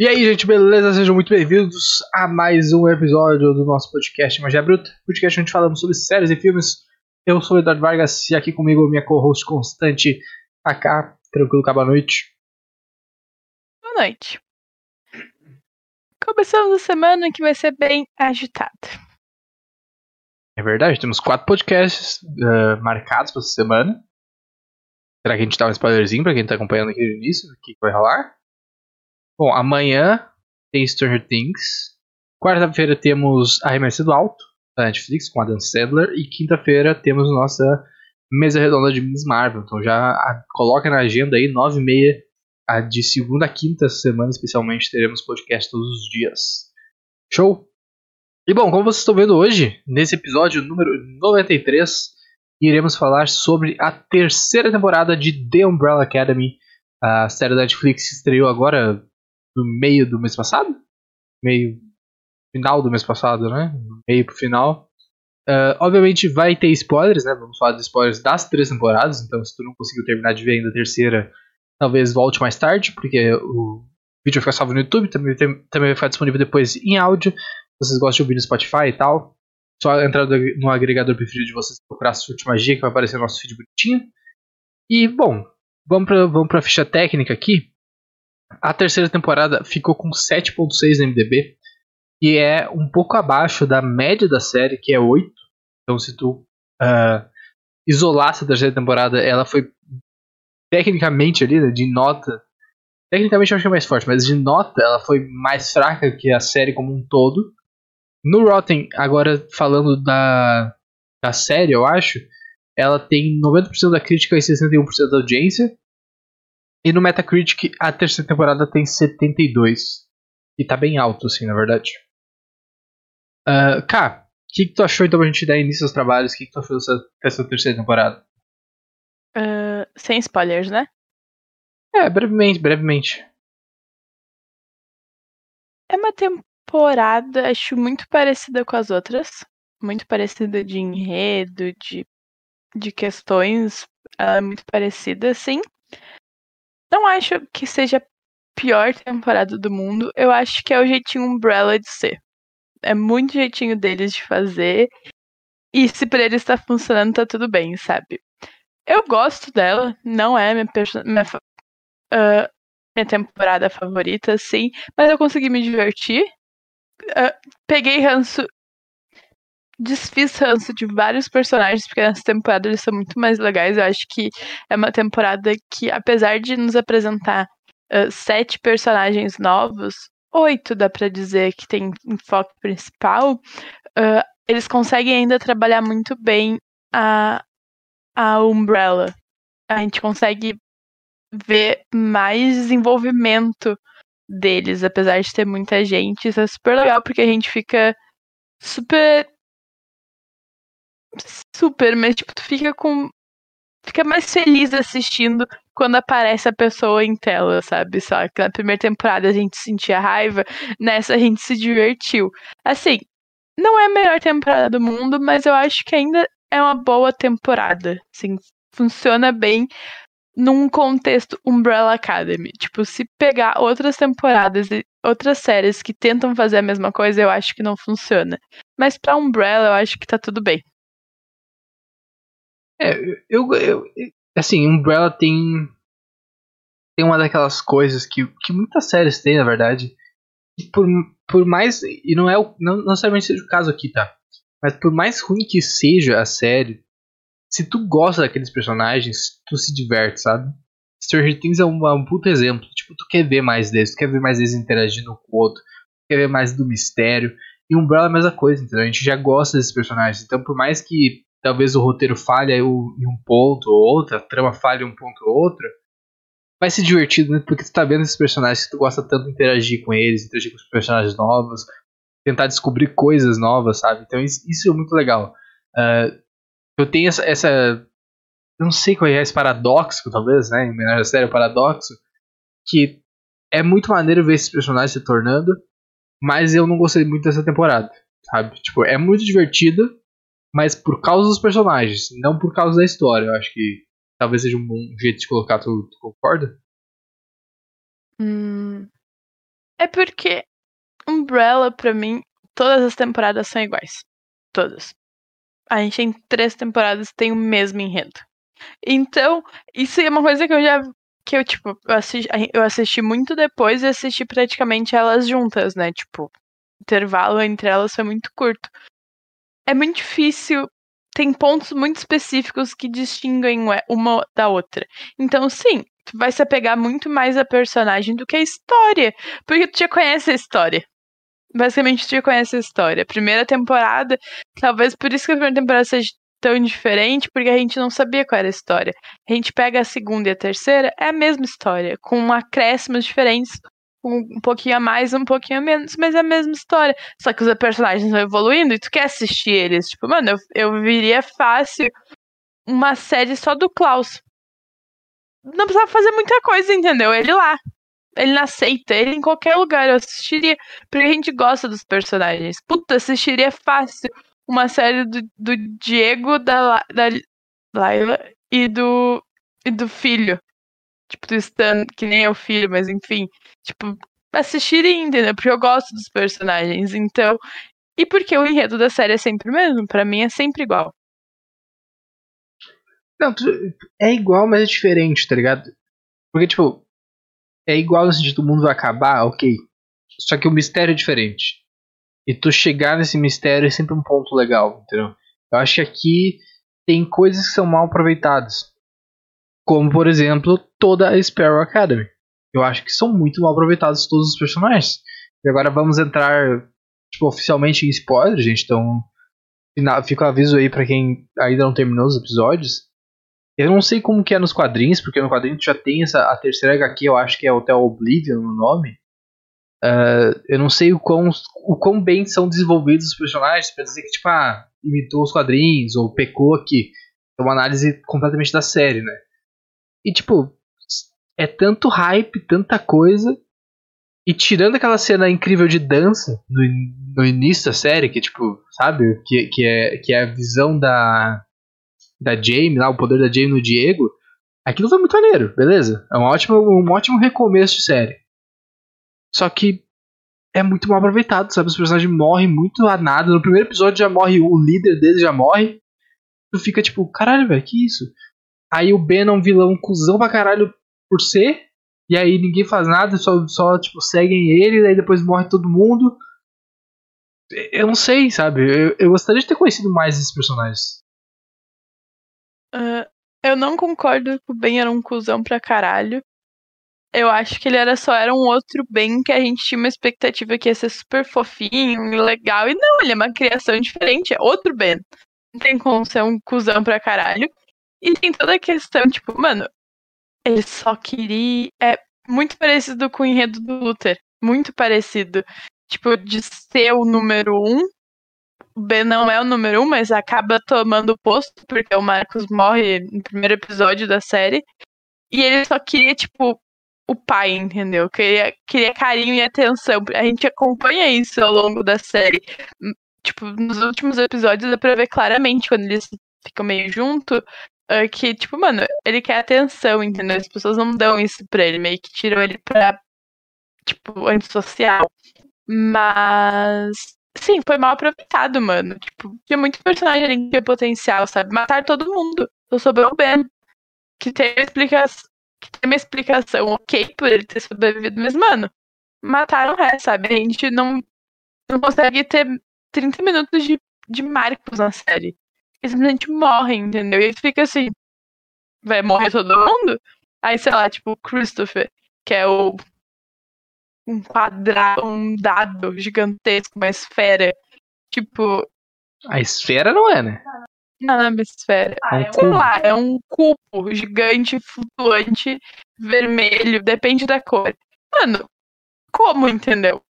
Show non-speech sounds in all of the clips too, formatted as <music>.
E aí, gente, beleza? Sejam muito bem-vindos a mais um episódio do nosso podcast Magia Bruta, podcast onde falamos sobre séries e filmes. Eu sou o Eduardo Vargas e aqui comigo minha co-host constante, AK, tranquilo, acaba a noite. Boa noite. Começamos a semana que vai ser bem agitada. É verdade, temos quatro podcasts uh, marcados para essa semana. Será que a gente dá um spoilerzinho pra quem tá acompanhando aqui no início? O que vai rolar? Bom, amanhã tem Stranger Things. Quarta-feira temos Arremesso do Alto, da Netflix, com Adam Sandler. E quinta-feira temos nossa mesa redonda de Miss Marvel. Então já coloca na agenda aí, 9 e meia, a de segunda a quinta semana, especialmente, teremos podcast todos os dias. Show? E bom, como vocês estão vendo hoje, nesse episódio número 93, iremos falar sobre a terceira temporada de The Umbrella Academy. A série da Netflix estreou agora no meio do mês passado? Meio. Final do mês passado, né? Meio pro final. Uh, obviamente vai ter spoilers, né? Vamos falar de spoilers das três temporadas. Então, se tu não conseguiu terminar de ver ainda a terceira, talvez volte mais tarde, porque o vídeo vai ficar salvo no YouTube, também, tem, também vai ficar disponível depois em áudio. Se vocês gostam de ouvir no Spotify e tal, só entrar no agregador preferido de vocês procurar Surte Magia, que vai aparecer no nosso feed bonitinho. E, bom, vamos pra, vamos pra ficha técnica aqui. A terceira temporada ficou com 7.6 no MDB, e é um pouco abaixo da média da série, que é 8. Então, se tu uh, isolasse a terceira temporada, ela foi tecnicamente ali, né, de nota. Tecnicamente eu acho que é mais forte, mas de nota ela foi mais fraca que a série como um todo. No Rotten, agora falando da, da série, eu acho, ela tem 90% da crítica e 61% da audiência. E no Metacritic, a terceira temporada tem 72. E tá bem alto, assim, na verdade. Uh, Cá, o que, que, tu achou então pra gente dar início aos trabalhos? O que, que, tu achou dessa, dessa terceira temporada? Uh, sem spoilers, né? É, brevemente, brevemente. É uma temporada, acho, muito parecida com as outras. Muito parecida de enredo, de, de questões. Ela é muito parecida, sim. Não acho que seja a pior temporada do mundo. Eu acho que é o jeitinho Umbrella de ser. É muito jeitinho deles de fazer. E se pra eles tá funcionando, tá tudo bem, sabe? Eu gosto dela, não é minha, minha, uh, minha temporada favorita, sim, mas eu consegui me divertir. Uh, peguei ranço. Desfiz ranço de vários personagens, porque nessa temporada eles são muito mais legais. Eu acho que é uma temporada que, apesar de nos apresentar uh, sete personagens novos, oito dá pra dizer que tem enfoque principal, uh, eles conseguem ainda trabalhar muito bem a, a Umbrella. A gente consegue ver mais desenvolvimento deles, apesar de ter muita gente. Isso é super legal, porque a gente fica super. Super, mas tipo, tu fica com. Fica mais feliz assistindo quando aparece a pessoa em tela, sabe? Só que na primeira temporada a gente sentia raiva, nessa a gente se divertiu. Assim, não é a melhor temporada do mundo, mas eu acho que ainda é uma boa temporada. Assim, funciona bem num contexto Umbrella Academy. Tipo, se pegar outras temporadas e outras séries que tentam fazer a mesma coisa, eu acho que não funciona. Mas pra Umbrella, eu acho que tá tudo bem. É, eu, eu assim, Umbrella tem tem uma daquelas coisas que, que muitas séries têm, na verdade. Por, por mais e não é o, não, não necessariamente seja o caso aqui, tá? Mas por mais ruim que seja a série, se tu gosta daqueles personagens, tu se diverte, sabe? Stranger Things é um, é um puto exemplo. Tipo, tu quer ver mais deles, tu quer ver mais deles interagindo com o outro, tu quer ver mais do mistério. E Umbrella é a mesma coisa, entendeu? A gente já gosta desses personagens. Então, por mais que talvez o roteiro falhe em um ponto ou outro, a trama falhe um ponto ou outro, vai ser divertido, né? Porque tu tá vendo esses personagens que tu gosta tanto de interagir com eles, interagir com os personagens novos, tentar descobrir coisas novas, sabe? Então isso, é muito legal. Uh, eu tenho essa, essa, não sei qual é esse paradoxo, talvez, né? Em homenagem à série, o paradoxo. Que é muito maneiro ver esses personagens se tornando, mas eu não gostei muito dessa temporada, sabe? Tipo, é muito divertida, mas por causa dos personagens, não por causa da história. Eu acho que talvez seja um bom jeito de colocar. Tu, tu concorda? Hum, É porque Umbrella, pra mim, todas as temporadas são iguais. Todas. A gente tem três temporadas tem o mesmo enredo. Então, isso é uma coisa que eu já. Que eu, tipo, eu assisti, eu assisti muito depois e assisti praticamente elas juntas, né? Tipo, o intervalo entre elas foi muito curto. É muito difícil. Tem pontos muito específicos que distinguem uma da outra. Então, sim, tu vai se apegar muito mais a personagem do que a história. Porque tu já conhece a história. Basicamente, tu já conhece a história. Primeira temporada, talvez por isso que a primeira temporada seja tão diferente, porque a gente não sabia qual era a história. A gente pega a segunda e a terceira, é a mesma história, com acréscimos diferentes, um pouquinho a mais, um pouquinho a menos, mas é a mesma história. Só que os personagens vão evoluindo e tu quer assistir eles. Tipo, mano, eu, eu viria fácil uma série só do Klaus. Não precisava fazer muita coisa, entendeu? Ele lá ele não aceita, ele em qualquer lugar eu assistiria, porque a gente gosta dos personagens. Puta, assistiria fácil uma série do, do Diego, da, da Laila e do, e do filho. Tipo, do que nem é o filho, mas enfim. Tipo, assistiria, entendeu? Porque eu gosto dos personagens, então. E porque o enredo da série é sempre o mesmo, pra mim é sempre igual. Não, é igual, mas é diferente, tá ligado? Porque, tipo, é igual no sentido do mundo vai acabar, ok. Só que o mistério é diferente. E tu chegar nesse mistério é sempre um ponto legal, entendeu? Eu acho que aqui tem coisas que são mal aproveitadas. Como, por exemplo, toda a Sparrow Academy. Eu acho que são muito mal aproveitados todos os personagens. E agora vamos entrar tipo, oficialmente em spoiler, gente. Então, fica o aviso aí para quem ainda não terminou os episódios. Eu não sei como que é nos quadrinhos, porque no quadrinho já tem essa a terceira HQ, eu acho que é Hotel Oblivion no nome. Uh, eu não sei o quão, o quão bem são desenvolvidos os personagens pra dizer que, tipo, ah, imitou os quadrinhos ou pecou aqui. É uma análise completamente da série, né? E, tipo, é tanto hype, tanta coisa. E tirando aquela cena incrível de dança no, no início da série, que, tipo, sabe? Que, que, é, que é a visão da, da Jamie, lá, o poder da Jamie no Diego, aquilo foi muito maneiro, beleza? É um ótimo, um ótimo recomeço de série. Só que é muito mal aproveitado, sabe? Os personagens morrem muito a nada. No primeiro episódio já morre, o líder deles já morre. Tu fica tipo, caralho, velho, que isso? Aí o Ben é um vilão cuzão pra caralho por ser. E aí ninguém faz nada, só, só tipo, seguem ele, daí depois morre todo mundo. Eu não sei, sabe? Eu, eu gostaria de ter conhecido mais esses personagens. Uh, eu não concordo que o Ben era um cuzão pra caralho. Eu acho que ele era só era um outro Ben que a gente tinha uma expectativa que ia ser super fofinho e legal. E não, ele é uma criação diferente, é outro Ben. Não tem como ser um cuzão pra caralho. E tem toda a questão, tipo, mano, ele só queria. É muito parecido com o enredo do Luther. Muito parecido. Tipo, de ser o número um o Ben não é o número um, mas acaba tomando o posto, porque o Marcos morre no primeiro episódio da série. E ele só queria, tipo, o pai, entendeu? Queria, queria carinho e atenção. A gente acompanha isso ao longo da série. Tipo, nos últimos episódios dá pra ver claramente quando eles ficam meio junto. Uh, que, tipo, mano, ele quer atenção, entendeu? As pessoas não dão isso pra ele, meio que tiram ele pra, tipo, antissocial. Mas Sim, foi mal aproveitado, mano. Tipo, tinha muito personagem ali que tinha potencial, sabe? Matar todo mundo. Só sobrou o Ben. Que tem uma explicação. Que tem uma explicação ok por ele ter sobrevivido, mas, mano, mataram o resto, sabe? A gente não, não consegue ter 30 minutos de, de marcos na série. Eles simplesmente morrem, entendeu? E aí fica assim. Vai morrer todo mundo? Aí, sei lá, tipo, o Christopher, que é o um quadrado, um dado gigantesco, uma esfera. Tipo. A esfera não é, né? Não, não é uma esfera. Ah, é, um lá, é um cubo gigante, flutuante, vermelho, depende da cor. Mano, como, entendeu?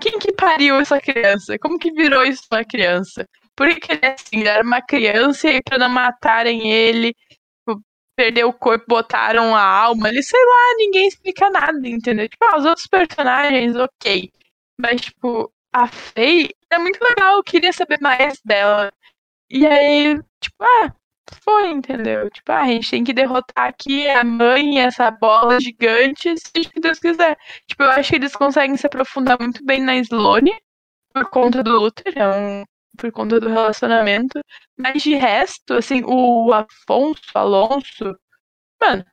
Quem que pariu essa criança? Como que virou isso uma criança? Por que ele é assim? Ele era uma criança e pra não matarem ele, perdeu o corpo, botaram a alma ali, sei lá, ninguém explica nada, entendeu? Tipo, ah, os outros personagens, ok. Mas, tipo, a Faye é muito legal, eu queria saber mais dela. E aí, tipo, ah, foi, entendeu? Tipo, ah, a gente tem que derrotar aqui a mãe, essa bola gigante, que Deus quiser. Tipo, eu acho que eles conseguem se aprofundar muito bem na Sloane, por conta do Luther, é um, por conta do relacionamento. Mas de resto, assim, o Afonso, Alonso, mano,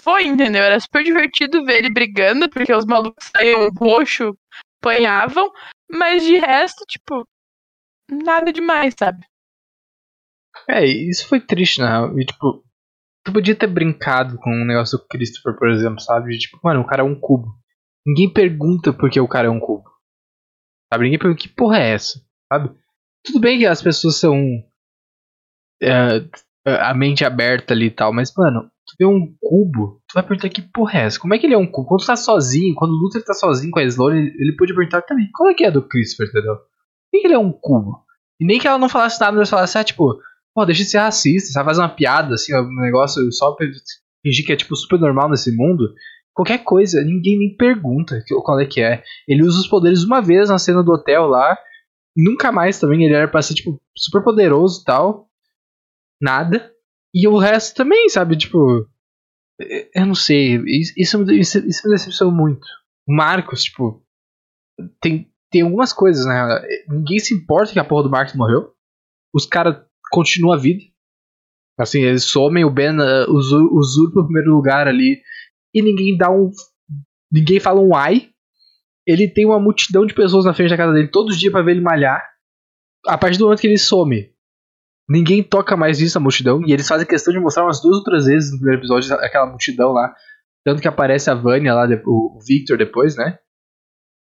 foi, entendeu? Era super divertido ver ele brigando, porque os malucos saíam roxo, apanhavam, mas de resto, tipo, nada demais, sabe? É, isso foi triste, real. E, tipo, tu podia ter brincado com o negócio do Christopher, por exemplo, sabe? Tipo, mano, o cara é um cubo. Ninguém pergunta por que o cara é um cubo. Sabe? Ninguém pergunta que porra é essa, sabe? Tudo bem que as pessoas são. É, a mente aberta ali e tal, mas, mano, tu vê um cubo, tu vai perguntar que porra é essa? Como é que ele é um cubo? Quando tu tá sozinho, quando o Luther tá sozinho com a Sloane, ele, ele pode perguntar também, qual é que é do Christopher, entendeu? Por que ele é um cubo? E nem que ela não falasse nada, mas falasse, ah, tipo, pô, deixa de ser racista, sabe? Faz uma piada, assim, um negócio só pra fingir que é, tipo, super normal nesse mundo. Qualquer coisa, ninguém nem pergunta qual é que é. Ele usa os poderes uma vez na cena do hotel lá, nunca mais também, ele era pra ser, tipo, super poderoso e tal. Nada. E o resto também, sabe? Tipo. Eu não sei. Isso, isso, isso me decepcionou muito. O Marcos, tipo. Tem, tem algumas coisas, né? Ninguém se importa que a porra do Marcos morreu. Os caras continua a vida. Assim, eles somem, o Ben uh, usurpa o primeiro lugar ali e ninguém dá um. Ninguém fala um ai. Ele tem uma multidão de pessoas na frente da casa dele todos os dias para ver ele malhar. A partir do momento que ele some, ninguém toca mais nisso, a multidão. E eles fazem questão de mostrar umas duas ou três vezes no primeiro episódio aquela multidão lá. Tanto que aparece a Vânia lá, o Victor depois, né?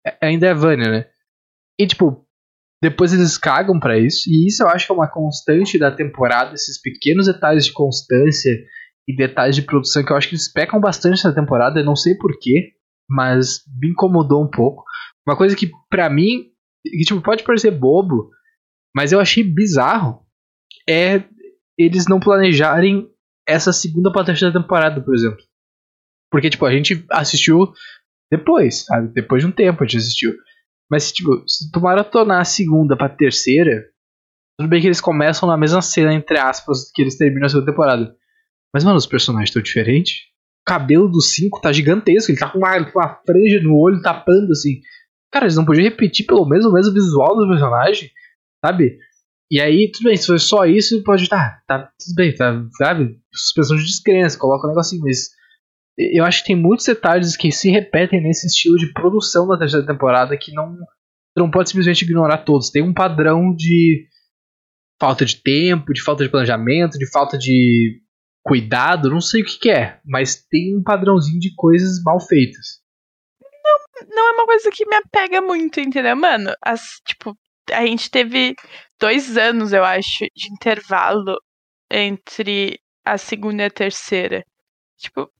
É, ainda é Vânia, né? E tipo, depois eles cagam para isso, e isso eu acho que é uma constante da temporada, esses pequenos detalhes de constância e detalhes de produção que eu acho que eles pecam bastante na temporada, eu não sei porquê, mas me incomodou um pouco. Uma coisa que para mim, que tipo, pode parecer bobo, mas eu achei bizarro, é eles não planejarem essa segunda pra terceira temporada, por exemplo. Porque, tipo, a gente assistiu depois, sabe? Depois de um tempo a gente assistiu. Mas, tipo, se tu maratonar a segunda pra terceira, tudo bem que eles começam na mesma cena, entre aspas, que eles terminam a segunda temporada. Mas, mano, os personagens estão diferentes. O cabelo do 5 tá gigantesco, ele tá com uma, uma franja no olho tapando, assim. Cara, eles não podiam repetir pelo menos o mesmo visual do personagem, sabe? E aí, tudo bem, se for só isso, pode. Tá, tá, tudo bem, tá, sabe? Suspensão de descrença, coloca um negocinho, mas eu acho que tem muitos detalhes que se repetem nesse estilo de produção da terceira temporada que não, não pode simplesmente ignorar todos. Tem um padrão de falta de tempo, de falta de planejamento, de falta de cuidado, não sei o que, que é, mas tem um padrãozinho de coisas mal feitas. Não, não é uma coisa que me apega muito, entendeu? Mano, as, tipo, a gente teve dois anos, eu acho, de intervalo entre a segunda e a terceira. Tipo,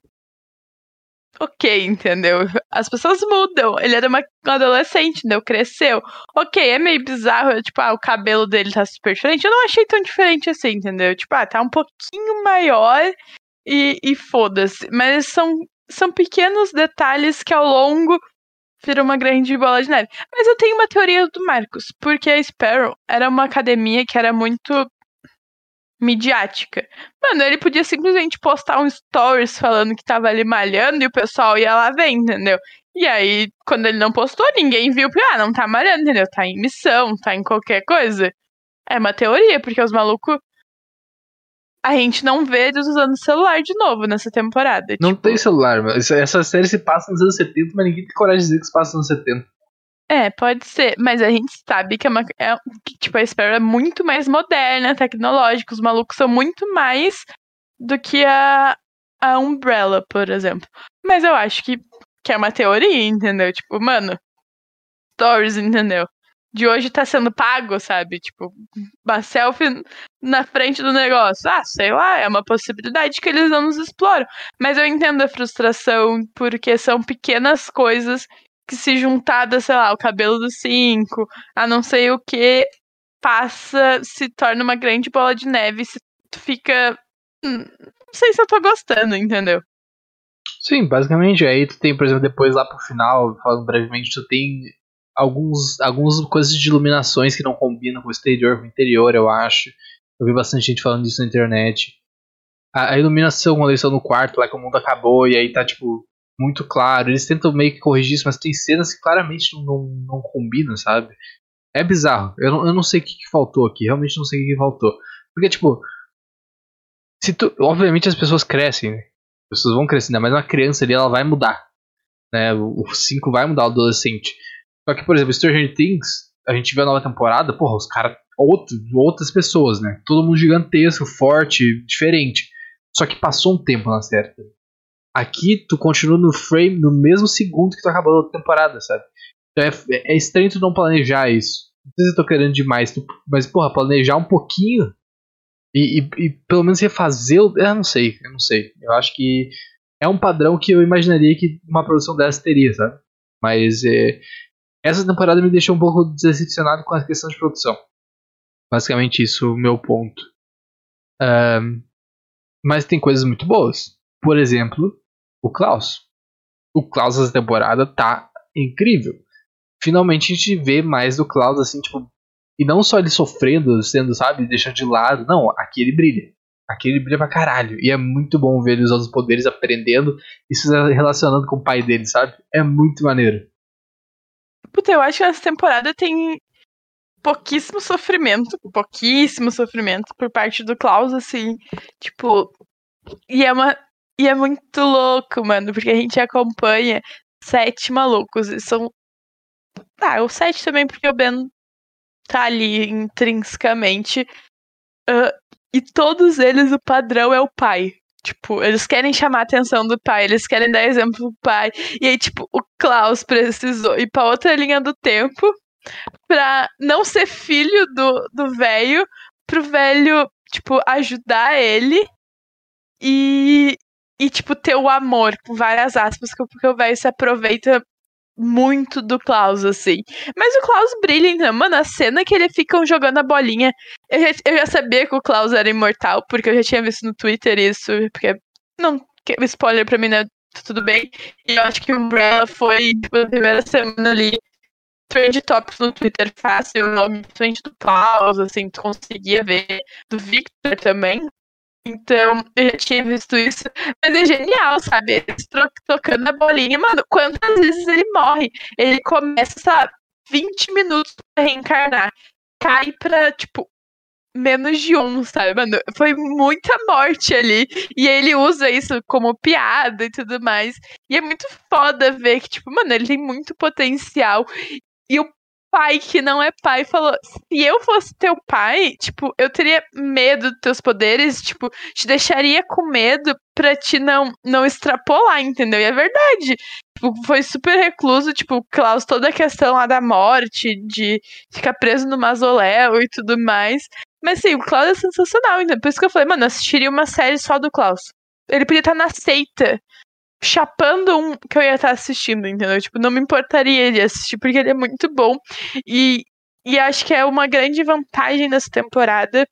ok, entendeu? As pessoas mudam. Ele era uma, um adolescente, entendeu? Cresceu. Ok, é meio bizarro, tipo, ah, o cabelo dele tá super diferente. Eu não achei tão diferente assim, entendeu? Tipo, ah, tá um pouquinho maior e, e foda-se. Mas são, são pequenos detalhes que ao longo viram uma grande bola de neve. Mas eu tenho uma teoria do Marcos, porque a Sparrow era uma academia que era muito midiática. Mano, ele podia simplesmente postar um stories falando que tava ali malhando e o pessoal ia lá ver, entendeu? E aí, quando ele não postou, ninguém viu, porque, ah, não tá malhando, entendeu? Tá em missão, tá em qualquer coisa. É uma teoria, porque os malucos. A gente não vê eles usando celular de novo nessa temporada. Não tipo... tem celular, mas essa série se passa nos anos 70, mas ninguém tem coragem de dizer que se passa nos anos 70. É, pode ser, mas a gente sabe que é uma. É, que, tipo, a Sparrow é muito mais moderna, tecnológica, os malucos são muito mais do que a, a Umbrella, por exemplo. Mas eu acho que, que é uma teoria, entendeu? Tipo, mano, stories, entendeu? De hoje tá sendo pago, sabe? Tipo, uma selfie na frente do negócio. Ah, sei lá, é uma possibilidade que eles não nos exploram. Mas eu entendo a frustração, porque são pequenas coisas que se juntada, sei lá, o cabelo dos cinco, a não sei o que, passa, se torna uma grande bola de neve, se tu fica. Hum, não sei se eu tô gostando, entendeu? Sim, basicamente. Aí tu tem, por exemplo, depois lá pro final, falando brevemente, tu tem alguns, algumas coisas de iluminações que não combinam com o exterior, com o interior, eu acho. Eu vi bastante gente falando disso na internet. A, a iluminação quando eles estão no quarto, lá que o mundo acabou, e aí tá, tipo, muito claro. Eles tentam meio que corrigir isso, mas tem cenas que claramente não, não, não combinam, sabe? É bizarro. Eu não, eu não sei o que, que faltou aqui. Realmente não sei o que, que faltou. Porque, tipo. Se tu, obviamente as pessoas crescem, né? As pessoas vão crescendo, mas uma criança ali ela vai mudar. Né? O 5 vai mudar o adolescente. Só que, por exemplo, Stranger Things, a gente vê a nova temporada, porra, os caras. Outro, outras pessoas, né? Todo mundo gigantesco, forte, diferente. Só que passou um tempo na série. Aqui tu continua no frame no mesmo segundo que tu acabou a temporada, sabe? Então é, é estranho tu não planejar isso. Não sei se eu tô querendo demais, tu, mas porra, planejar um pouquinho e, e, e pelo menos refazer. Eu não sei, eu não sei. Eu acho que é um padrão que eu imaginaria que uma produção dessa teria, sabe? Mas é, essa temporada me deixou um pouco decepcionado com a questão de produção. Basicamente isso o meu ponto. Um, mas tem coisas muito boas. Por exemplo, o Klaus. O Klaus dessa temporada tá incrível. Finalmente a gente vê mais do Klaus assim, tipo. E não só ele sofrendo, sendo, sabe, deixando de lado. Não, aqui ele brilha. Aqui ele brilha pra caralho. E é muito bom ver ele usando os poderes, aprendendo e se relacionando com o pai dele, sabe? É muito maneiro. Puta, eu acho que essa temporada tem pouquíssimo sofrimento, pouquíssimo sofrimento por parte do Klaus, assim, tipo, e é uma e é muito louco, mano, porque a gente acompanha sete malucos. E são. Ah, o sete também, porque o Ben tá ali intrinsecamente. Uh, e todos eles, o padrão é o pai. Tipo, eles querem chamar a atenção do pai, eles querem dar exemplo do pai. E aí, tipo, o Klaus precisou ir pra outra linha do tempo pra não ser filho do velho, pro velho, tipo, ajudar ele e, e, tipo, ter o amor, com várias aspas, porque o velho se aproveita muito do Klaus, assim. Mas o Klaus brilha, então, mano, a cena que ele ficam jogando a bolinha. Eu já, eu já sabia que o Klaus era imortal, porque eu já tinha visto no Twitter isso, porque. Não, spoiler pra mim, né? Tudo bem. E eu acho que o Umbrella foi, tipo, a primeira semana ali. Trend Topics no Twitter fácil, o nome frente do Klaus, assim, tu conseguia ver. Do Victor também. Então, eu já tinha visto isso. Mas é genial, sabe? Eles tocando a bolinha. Mano, quantas vezes ele morre? Ele começa 20 minutos pra reencarnar. Cai pra, tipo, menos de um, sabe? Mano, foi muita morte ali. E ele usa isso como piada e tudo mais. E é muito foda ver que, tipo, mano, ele tem muito potencial. E o pai que não é pai falou: se eu fosse teu pai, tipo, eu teria medo dos teus poderes, tipo, te deixaria com medo pra te não, não extrapolar, entendeu? E é verdade. Tipo, foi super recluso, tipo, Klaus, toda a questão lá da morte, de ficar preso no mausoléu e tudo mais. Mas sim, o Klaus é sensacional, então. Por isso que eu falei, mano, eu assistiria uma série só do Klaus. Ele podia estar na seita chapando um que eu ia estar assistindo, entendeu? Tipo, não me importaria de assistir, porque ele é muito bom. E, e acho que é uma grande vantagem dessa temporada.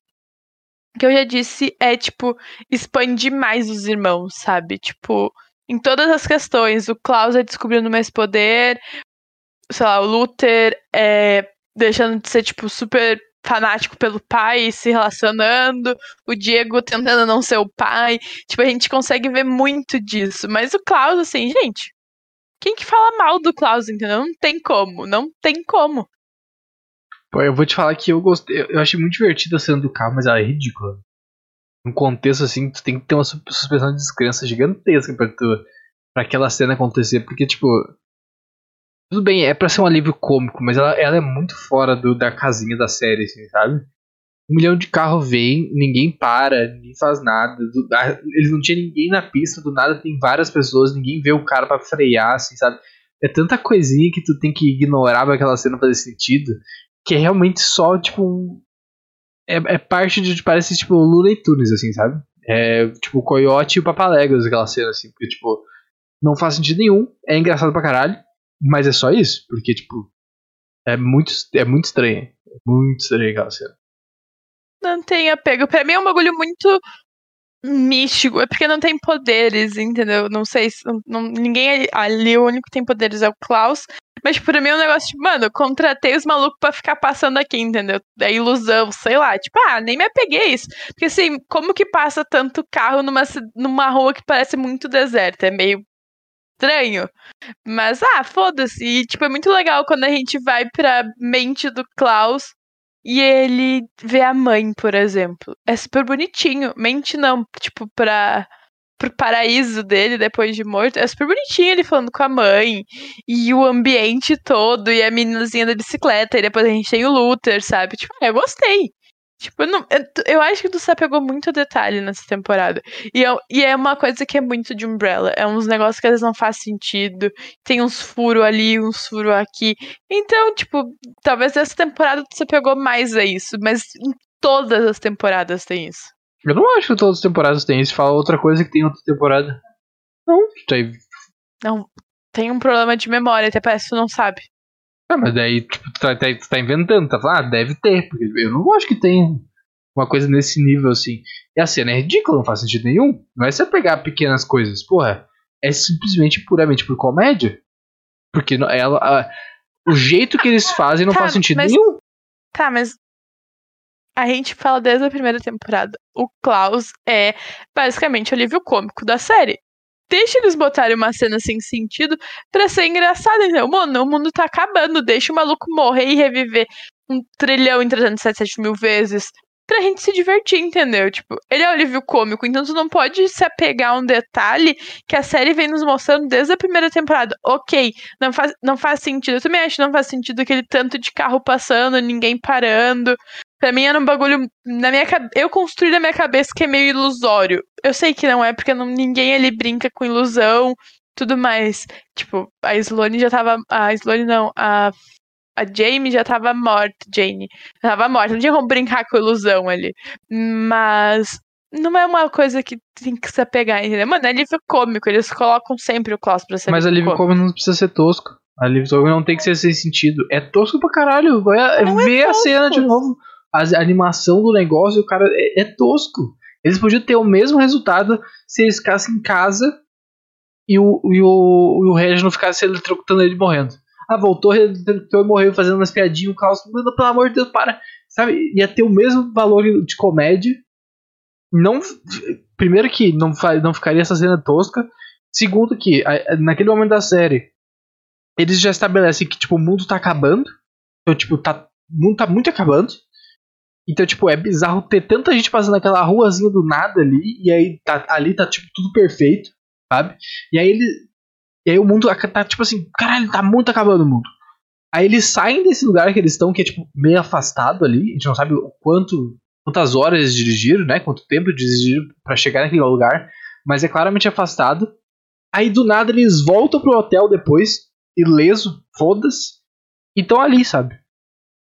Que eu já disse, é, tipo, expandir mais os irmãos, sabe? Tipo, em todas as questões. O Klaus é descobrindo mais poder. Sei lá, o Luther é deixando de ser, tipo, super fanático pelo pai se relacionando, o Diego tentando não ser o pai. Tipo, a gente consegue ver muito disso. Mas o Klaus, assim, gente, quem que fala mal do Klaus, entendeu? Não tem como, não tem como. Pô, eu vou te falar que eu gostei, eu achei muito divertida a cena do carro, mas ela é ridícula. Num contexto assim, tu tem que ter uma suspensão de descrença gigantesca pra, tu, pra aquela cena acontecer, porque, tipo, tudo bem, é pra ser um alívio cômico, mas ela, ela é muito fora do, da casinha da série, assim, sabe? Um milhão de carro vem, ninguém para, ninguém faz nada. Do, eles não tinha ninguém na pista, do nada tem várias pessoas, ninguém vê o cara para frear, assim, sabe? É tanta coisinha que tu tem que ignorar pra aquela cena fazer sentido, que é realmente só, tipo. É, é parte de. Parece tipo Lula e Tunes, assim, sabe? É tipo o Coyote e o Papaléguas, aquela cena, assim, porque, tipo, não faz sentido nenhum, é engraçado pra caralho mas é só isso, porque, tipo, é muito, é muito estranho. É muito estranho aquela cena. Não tem apego. Pra mim é um bagulho muito místico. É porque não tem poderes, entendeu? Não sei se. Não, ninguém ali, o único que tem poderes é o Klaus. Mas pra mim é um negócio tipo, mano, eu contratei os malucos pra ficar passando aqui, entendeu? É ilusão, sei lá. Tipo, ah, nem me apeguei isso. Porque assim, como que passa tanto carro numa, numa rua que parece muito deserta? É meio estranho. Mas, ah, foda-se. E, tipo, é muito legal quando a gente vai pra mente do Klaus e ele vê a mãe, por exemplo. É super bonitinho. Mente não, tipo, pra pro paraíso dele depois de morto. É super bonitinho ele falando com a mãe. E o ambiente todo. E a meninazinha da bicicleta. E depois a gente tem o Luther, sabe? Tipo, eu gostei. Tipo, não, eu, eu, acho que tu se pegou muito detalhe nessa temporada. E é, e é uma coisa que é muito de Umbrella. É uns negócios que às vezes não faz sentido. Tem uns furos ali, uns furos aqui. Então, tipo, talvez essa temporada tu se pegou mais a isso. Mas em todas as temporadas tem isso. Eu não acho que todas as temporadas tem isso. Fala outra coisa que tem outra temporada. Não, tem. Não, tem um problema de memória, até parece que tu não sabe. Ah, mas daí, tipo, tu tá, tá, tu tá inventando, tá falando, ah, deve ter, porque eu não acho que tem uma coisa nesse nível assim. E a cena é ridícula, não faz sentido nenhum. Não é você pegar pequenas coisas, porra, é simplesmente puramente por comédia. Porque ela, a, o jeito que eles fazem não tá, faz sentido mas, nenhum. Tá, mas a gente fala desde a primeira temporada. O Klaus é basicamente o alívio cômico da série deixa eles botarem uma cena sem sentido pra ser engraçado, entendeu? Mano, o mundo tá acabando, deixa o maluco morrer e reviver um trilhão em 377 mil vezes pra gente se divertir, entendeu? Tipo, ele é o alívio cômico, então tu não pode se apegar a um detalhe que a série vem nos mostrando desde a primeira temporada. Ok, não faz, não faz sentido. Eu também acho que não faz sentido aquele tanto de carro passando, ninguém parando. Pra mim era um bagulho. Na minha Eu construí na minha cabeça que é meio ilusório. Eu sei que não é, porque não, ninguém ali brinca com ilusão, tudo mais. Tipo, a Sloane já tava. A Sloane não, a. A Jamie já tava morta, Jane. Já tava morta, não tinha como brincar com ilusão ali. Mas não é uma coisa que tem que se apegar, entendeu? Mano, é livro cômico, eles colocam sempre o Klaus pra ser Mas livro cômico não precisa ser tosco. A livro cômico não tem que ser sem sentido. É tosco pra caralho. Vai ver é a cena de novo a animação do negócio, o cara é, é, tosco. Eles podiam ter o mesmo resultado se eles ficassem em casa e o, e o, e o Regis não ficasse eletrocutando ele morrendo. Ah, voltou, eletrocutou e morreu fazendo umas piadinhas, o caos, mano, pelo amor de Deus, para. Sabe, ia ter o mesmo valor de comédia. Não, primeiro que não, não ficaria essa cena tosca. Segundo que, naquele momento da série, eles já estabelecem que, tipo, o mundo tá acabando. Então, tipo, tá, o mundo tá muito acabando. Então, tipo, é bizarro ter tanta gente passando naquela ruazinha do nada ali, e aí tá, ali tá, tipo, tudo perfeito, sabe? E aí ele. E aí o mundo tá, tipo assim, caralho, tá muito acabando o mundo. Aí eles saem desse lugar que eles estão, que é, tipo, meio afastado ali, a gente não sabe o quanto. quantas horas eles dirigiram, né? Quanto tempo eles dirigiram pra chegar naquele lugar, mas é claramente afastado. Aí do nada eles voltam pro hotel depois, ileso, foda-se, e estão ali, sabe?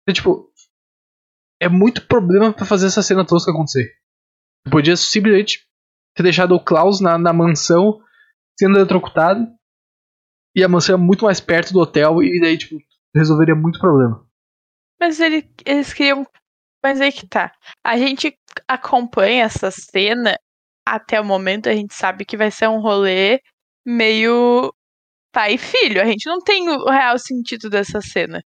Então, tipo, é muito problema para fazer essa cena tosca acontecer. Você podia simplesmente ter deixado o Klaus na, na mansão sendo eletrocutado e a mansão é muito mais perto do hotel e daí, tipo, resolveria muito problema. Mas ele, eles queriam. Mas aí que tá. A gente acompanha essa cena até o momento, a gente sabe que vai ser um rolê meio pai e filho. A gente não tem o real sentido dessa cena.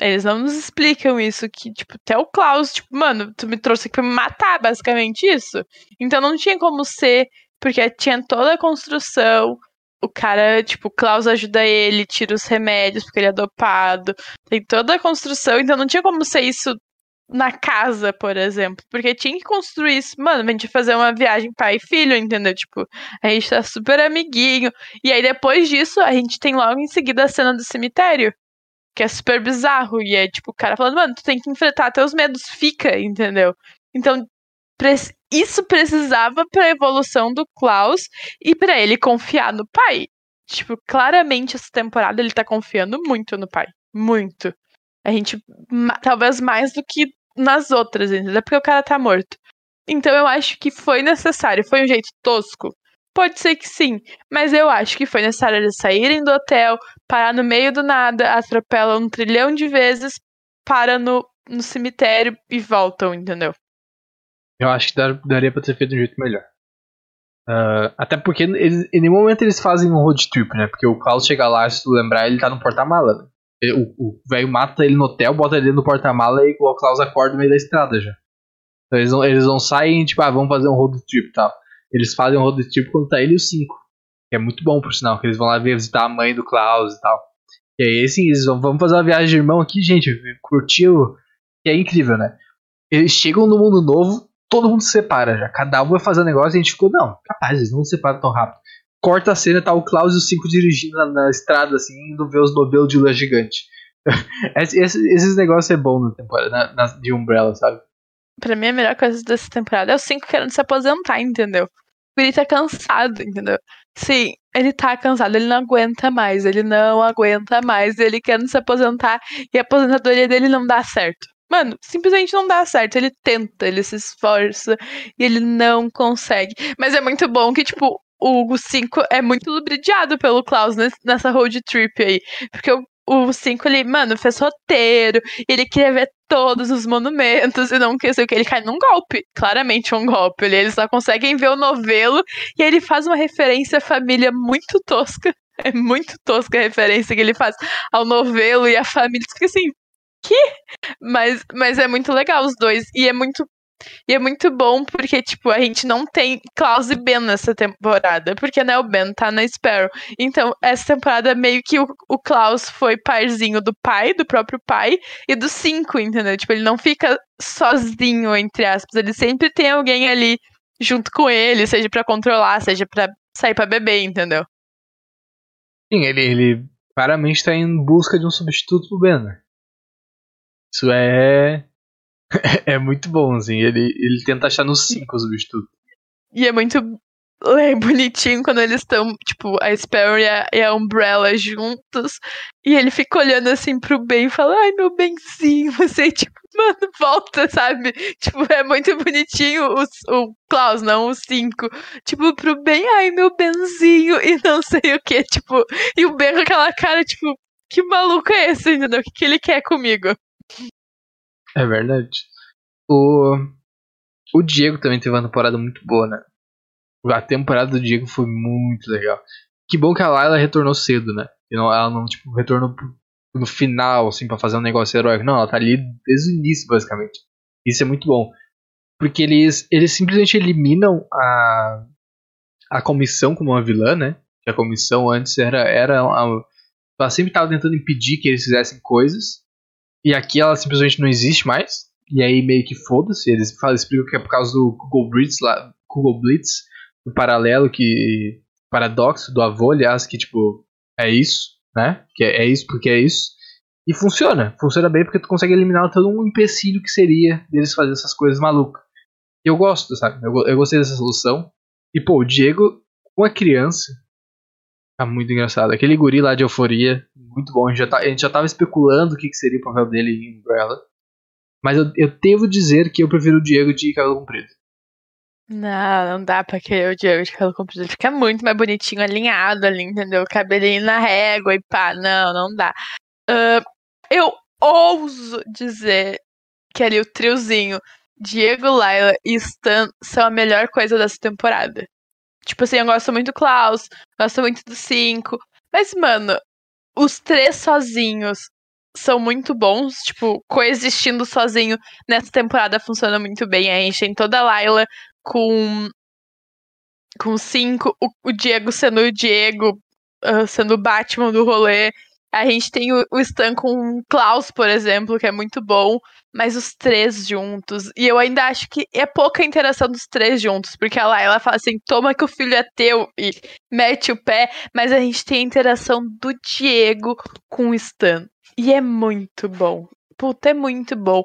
Eles não nos explicam isso, que, tipo, até o Klaus, tipo, mano, tu me trouxe aqui pra me matar, basicamente isso. Então não tinha como ser, porque tinha toda a construção, o cara, tipo, o Klaus ajuda ele, tira os remédios porque ele é dopado, tem toda a construção, então não tinha como ser isso na casa, por exemplo, porque tinha que construir isso, mano, a gente fazer uma viagem pai e filho, entendeu? Tipo, a gente tá super amiguinho, e aí depois disso, a gente tem logo em seguida a cena do cemitério, que é super bizarro. E é tipo o cara falando, mano, tu tem que enfrentar teus medos, fica, entendeu? Então, isso precisava pra evolução do Klaus e para ele confiar no pai. Tipo, claramente essa temporada ele tá confiando muito no pai. Muito. A gente, talvez mais do que nas outras, entendeu? Porque o cara tá morto. Então eu acho que foi necessário. Foi um jeito tosco? Pode ser que sim, mas eu acho que foi necessário eles saírem do hotel, parar no meio do nada, atropelam um trilhão de vezes, para no, no cemitério e voltam, entendeu? Eu acho que dar, daria pra ter feito de um jeito melhor. Uh, até porque eles, em nenhum momento eles fazem um road trip, né? Porque o Klaus chega lá, se tu lembrar, ele tá no porta-mala. Né? O velho mata ele no hotel, bota ele no porta-mala e o Klaus acorda no meio da estrada já. Então eles não, eles não saem, tipo, ah, vamos fazer um road trip tal. Eles fazem um road trip quando tá ele e os cinco. Que é muito bom, por sinal, que eles vão lá visitar a mãe do Klaus e tal. E aí, assim, eles vão, vamos fazer uma viagem de irmão aqui, gente. Curtiu? E é incrível, né? Eles chegam no mundo novo, todo mundo se separa já. Cada um vai fazer um negócio e a gente ficou, não, capaz, eles não se separam tão rápido. Corta a cena, tá o Klaus e os cinco dirigindo na, na estrada, assim, indo ver os nobelos de lua gigante. <laughs> esses, esses negócios é bom na temporada, na, na, de Umbrella, sabe? Pra mim, a melhor coisa dessa temporada é os cinco querendo se aposentar, entendeu? Ele tá cansado, entendeu? Sim, ele tá cansado, ele não aguenta mais, ele não aguenta mais, ele quer se aposentar e a aposentadoria dele não dá certo. Mano, simplesmente não dá certo. Ele tenta, ele se esforça e ele não consegue. Mas é muito bom que, tipo, o 5 é muito lubridiado pelo Klaus nessa road trip aí. Porque o, o 5, ele, mano, fez roteiro, ele queria ver todos os monumentos e não quer o que. Ele cai num golpe, claramente um golpe. Ele, eles só conseguem ver o novelo e ele faz uma referência à família muito tosca. <laughs> É muito tosca a referência que ele faz ao novelo e à família. Fica assim, que? Mas, mas é muito legal os dois. E é muito. E é muito bom porque, tipo, a gente não tem Klaus e Ben nessa temporada. Porque, né, o Ben tá na Sparrow. Então, essa temporada meio que o, o Klaus foi parzinho do pai, do próprio pai, e dos cinco, entendeu? Tipo, ele não fica sozinho, entre aspas. Ele sempre tem alguém ali junto com ele, seja para controlar, seja para sair para beber, entendeu? Sim, ele, ele claramente tá em busca de um substituto pro Ben, né? Isso é. <laughs> é muito bom, assim. Ele, ele tenta achar nos cinco os substitutos. E é muito é bonitinho quando eles estão, tipo, a Sparrow e a, e a, Umbrella juntos. E ele fica olhando assim pro Ben e fala, ai, meu benzinho, <laughs> você, tipo, mano, volta, sabe? Tipo, é muito bonitinho o, o Klaus, não o cinco. Tipo, pro Ben, ai, meu benzinho, e não <laughs> sei o que, tipo, e o Ben com aquela cara, tipo, que maluco é esse, entendeu? O que, que ele quer comigo? É verdade. O, o Diego também teve uma temporada muito boa, né? A temporada do Diego foi muito legal. Que bom que a Layla retornou cedo, né? Ela não, tipo, retornou no final, assim, pra fazer um negócio heróico. Não, ela tá ali desde o início, basicamente. Isso é muito bom. Porque eles, eles simplesmente eliminam a, a comissão como uma vilã, né? Que a comissão antes era. era ela sempre tava tentando impedir que eles fizessem coisas. E aqui ela simplesmente não existe mais. E aí meio que foda-se. Eles falam, explicam que é por causa do Google Blitz lá. Google Blitz, do paralelo que. Paradoxo do avô, aliás, que tipo. É isso, né? Que é, é isso porque é isso. E funciona. Funciona bem porque tu consegue eliminar todo um empecilho que seria deles fazer essas coisas malucas. Eu gosto, sabe? Eu, eu gostei dessa solução. E pô, o Diego, uma criança, Tá muito engraçado. Aquele guri lá de euforia, muito bom. A gente já, tá, a gente já tava especulando o que, que seria o papel dele em Umbrella. Mas eu, eu devo dizer que eu prefiro o Diego de cabelo comprido. Não, não dá pra querer o Diego de cabelo comprido. Ele fica muito mais bonitinho, alinhado ali, entendeu? Cabelinho na régua e pá. Não, não dá. Uh, eu ouso dizer que ali o triozinho Diego, Laila e Stan são a melhor coisa dessa temporada. Tipo assim, eu gosto muito do Klaus, gosto muito do 5. Mas, mano, os três sozinhos são muito bons. Tipo, coexistindo sozinho nessa temporada funciona muito bem. A gente tem toda a Layla com. Com cinco, o, o Diego sendo o Diego, uh, sendo o Batman do rolê. A gente tem o, o Stan com o Klaus, por exemplo, que é muito bom mas os três juntos. E eu ainda acho que é pouca interação dos três juntos, porque ela, ela fala assim: toma que o filho é teu e mete o pé, mas a gente tem a interação do Diego com o Stan. E é muito bom. Puta, é muito bom.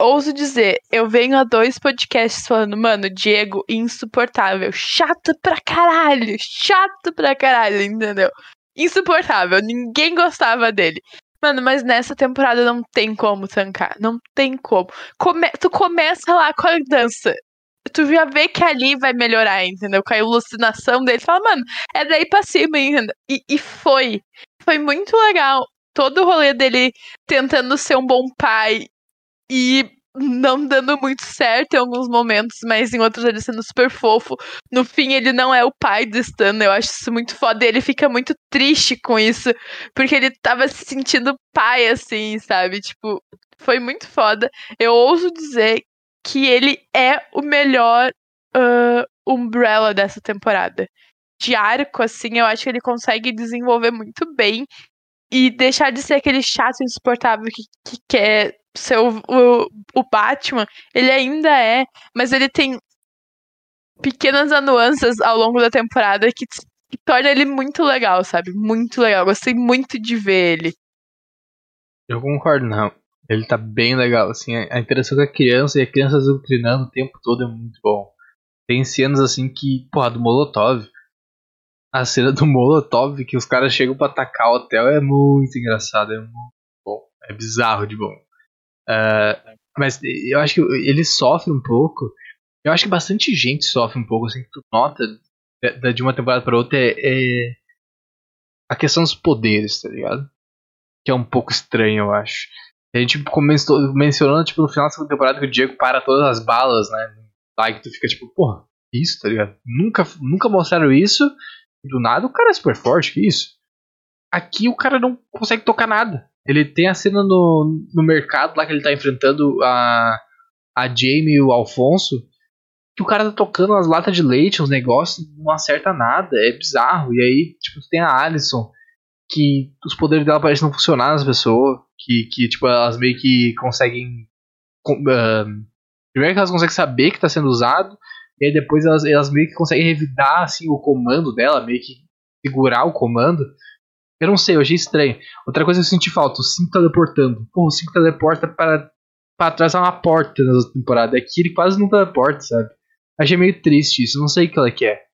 Ouso dizer, eu venho a dois podcasts falando, mano, Diego insuportável, chato pra caralho, chato pra caralho, entendeu? Insuportável, ninguém gostava dele. Mano, mas nessa temporada não tem como tancar. Não tem como. Come tu começa lá com a dança. Tu já vê que ali vai melhorar, entendeu? Com a alucinação dele. Fala, mano, é daí pra cima, entendeu? E, e foi. Foi muito legal. Todo o rolê dele tentando ser um bom pai. E não dando muito certo em alguns momentos, mas em outros ele sendo super fofo. No fim, ele não é o pai do Stan, eu acho isso muito foda. E ele fica muito triste com isso, porque ele tava se sentindo pai, assim, sabe? Tipo, foi muito foda. Eu ouso dizer que ele é o melhor uh, Umbrella dessa temporada. De arco, assim, eu acho que ele consegue desenvolver muito bem e deixar de ser aquele chato insuportável que, que quer ser o, o, o Batman. Ele ainda é, mas ele tem pequenas nuances ao longo da temporada que, que torna ele muito legal, sabe? Muito legal. Gostei muito de ver ele. Eu concordo, não. Ele tá bem legal, assim, a interação com a criança e a criança doutrinando o tempo todo é muito bom. Tem cenas assim que, porra, do Molotov. A cena do Molotov que os caras chegam pra atacar o hotel é muito engraçado, é muito bom. É bizarro de bom. Uh, mas eu acho que ele sofre um pouco. Eu acho que bastante gente sofre um pouco, assim, que tu nota de uma temporada para outra é, é, a questão dos poderes, tá ligado? Que é um pouco estranho, eu acho. A gente começou mencionando, tipo, no final da segunda temporada que o Diego para todas as balas, né? Lá que tu fica tipo, porra, isso, tá ligado? Nunca, nunca mostraram isso. Do nada o cara é super forte, que isso? Aqui o cara não consegue tocar nada. Ele tem a cena no, no mercado lá que ele tá enfrentando a, a Jamie e o Alfonso. Que o cara tá tocando as latas de leite, uns negócios, não acerta nada. É bizarro. E aí, tipo, tem a Alison, que os poderes dela parecem não funcionar nas pessoas. Que, que tipo, elas meio que conseguem. Uh, primeiro que elas conseguem saber que tá sendo usado. E aí depois elas, elas meio que conseguem revidar assim, o comando dela, meio que segurar o comando. Eu não sei, eu achei estranho. Outra coisa que eu senti falta, o 5 teleportando. Pô, o 5 teleporta para, para atravessar uma porta nessa temporada. Aqui ele quase não teleporta, sabe? Achei meio triste isso, não sei o que ela quer.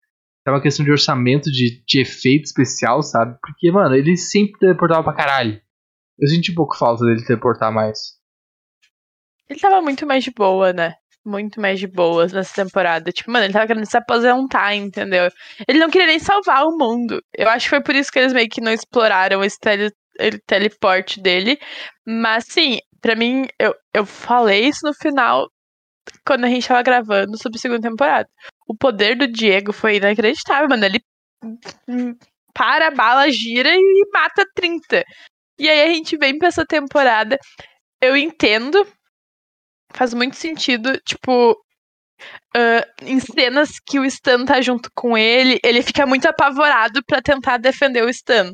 É uma questão de orçamento, de, de efeito especial, sabe? Porque, mano, ele sempre teleportava pra caralho. Eu senti um pouco falta dele teleportar mais. Ele tava muito mais de boa, né? Muito mais de boas nessa temporada. Tipo, mano, ele tava querendo se aposentar, entendeu? Ele não queria nem salvar o mundo. Eu acho que foi por isso que eles meio que não exploraram esse tele, teleporte dele. Mas, sim, para mim, eu, eu falei isso no final, quando a gente tava gravando sobre a segunda temporada. O poder do Diego foi inacreditável, mano. Ele para a bala, gira e mata 30. E aí a gente vem pra essa temporada. Eu entendo faz muito sentido, tipo, uh, em cenas que o Stan tá junto com ele, ele fica muito apavorado para tentar defender o Stan.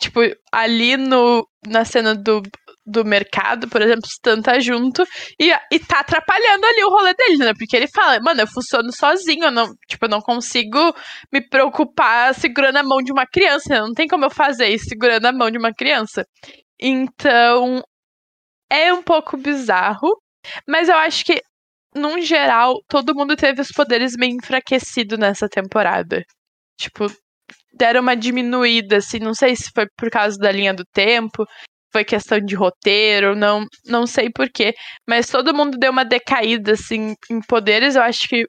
Tipo, ali no, na cena do, do mercado, por exemplo, o Stan tá junto e, e tá atrapalhando ali o rolê dele, né? Porque ele fala, mano, eu funciono sozinho, eu não, tipo, eu não consigo me preocupar segurando a mão de uma criança, não tem como eu fazer isso segurando a mão de uma criança. Então, é um pouco bizarro, mas eu acho que, num geral, todo mundo teve os poderes meio enfraquecidos nessa temporada. Tipo, deram uma diminuída, assim, não sei se foi por causa da linha do tempo, foi questão de roteiro, não, não sei porquê, mas todo mundo deu uma decaída, assim, em poderes. Eu acho que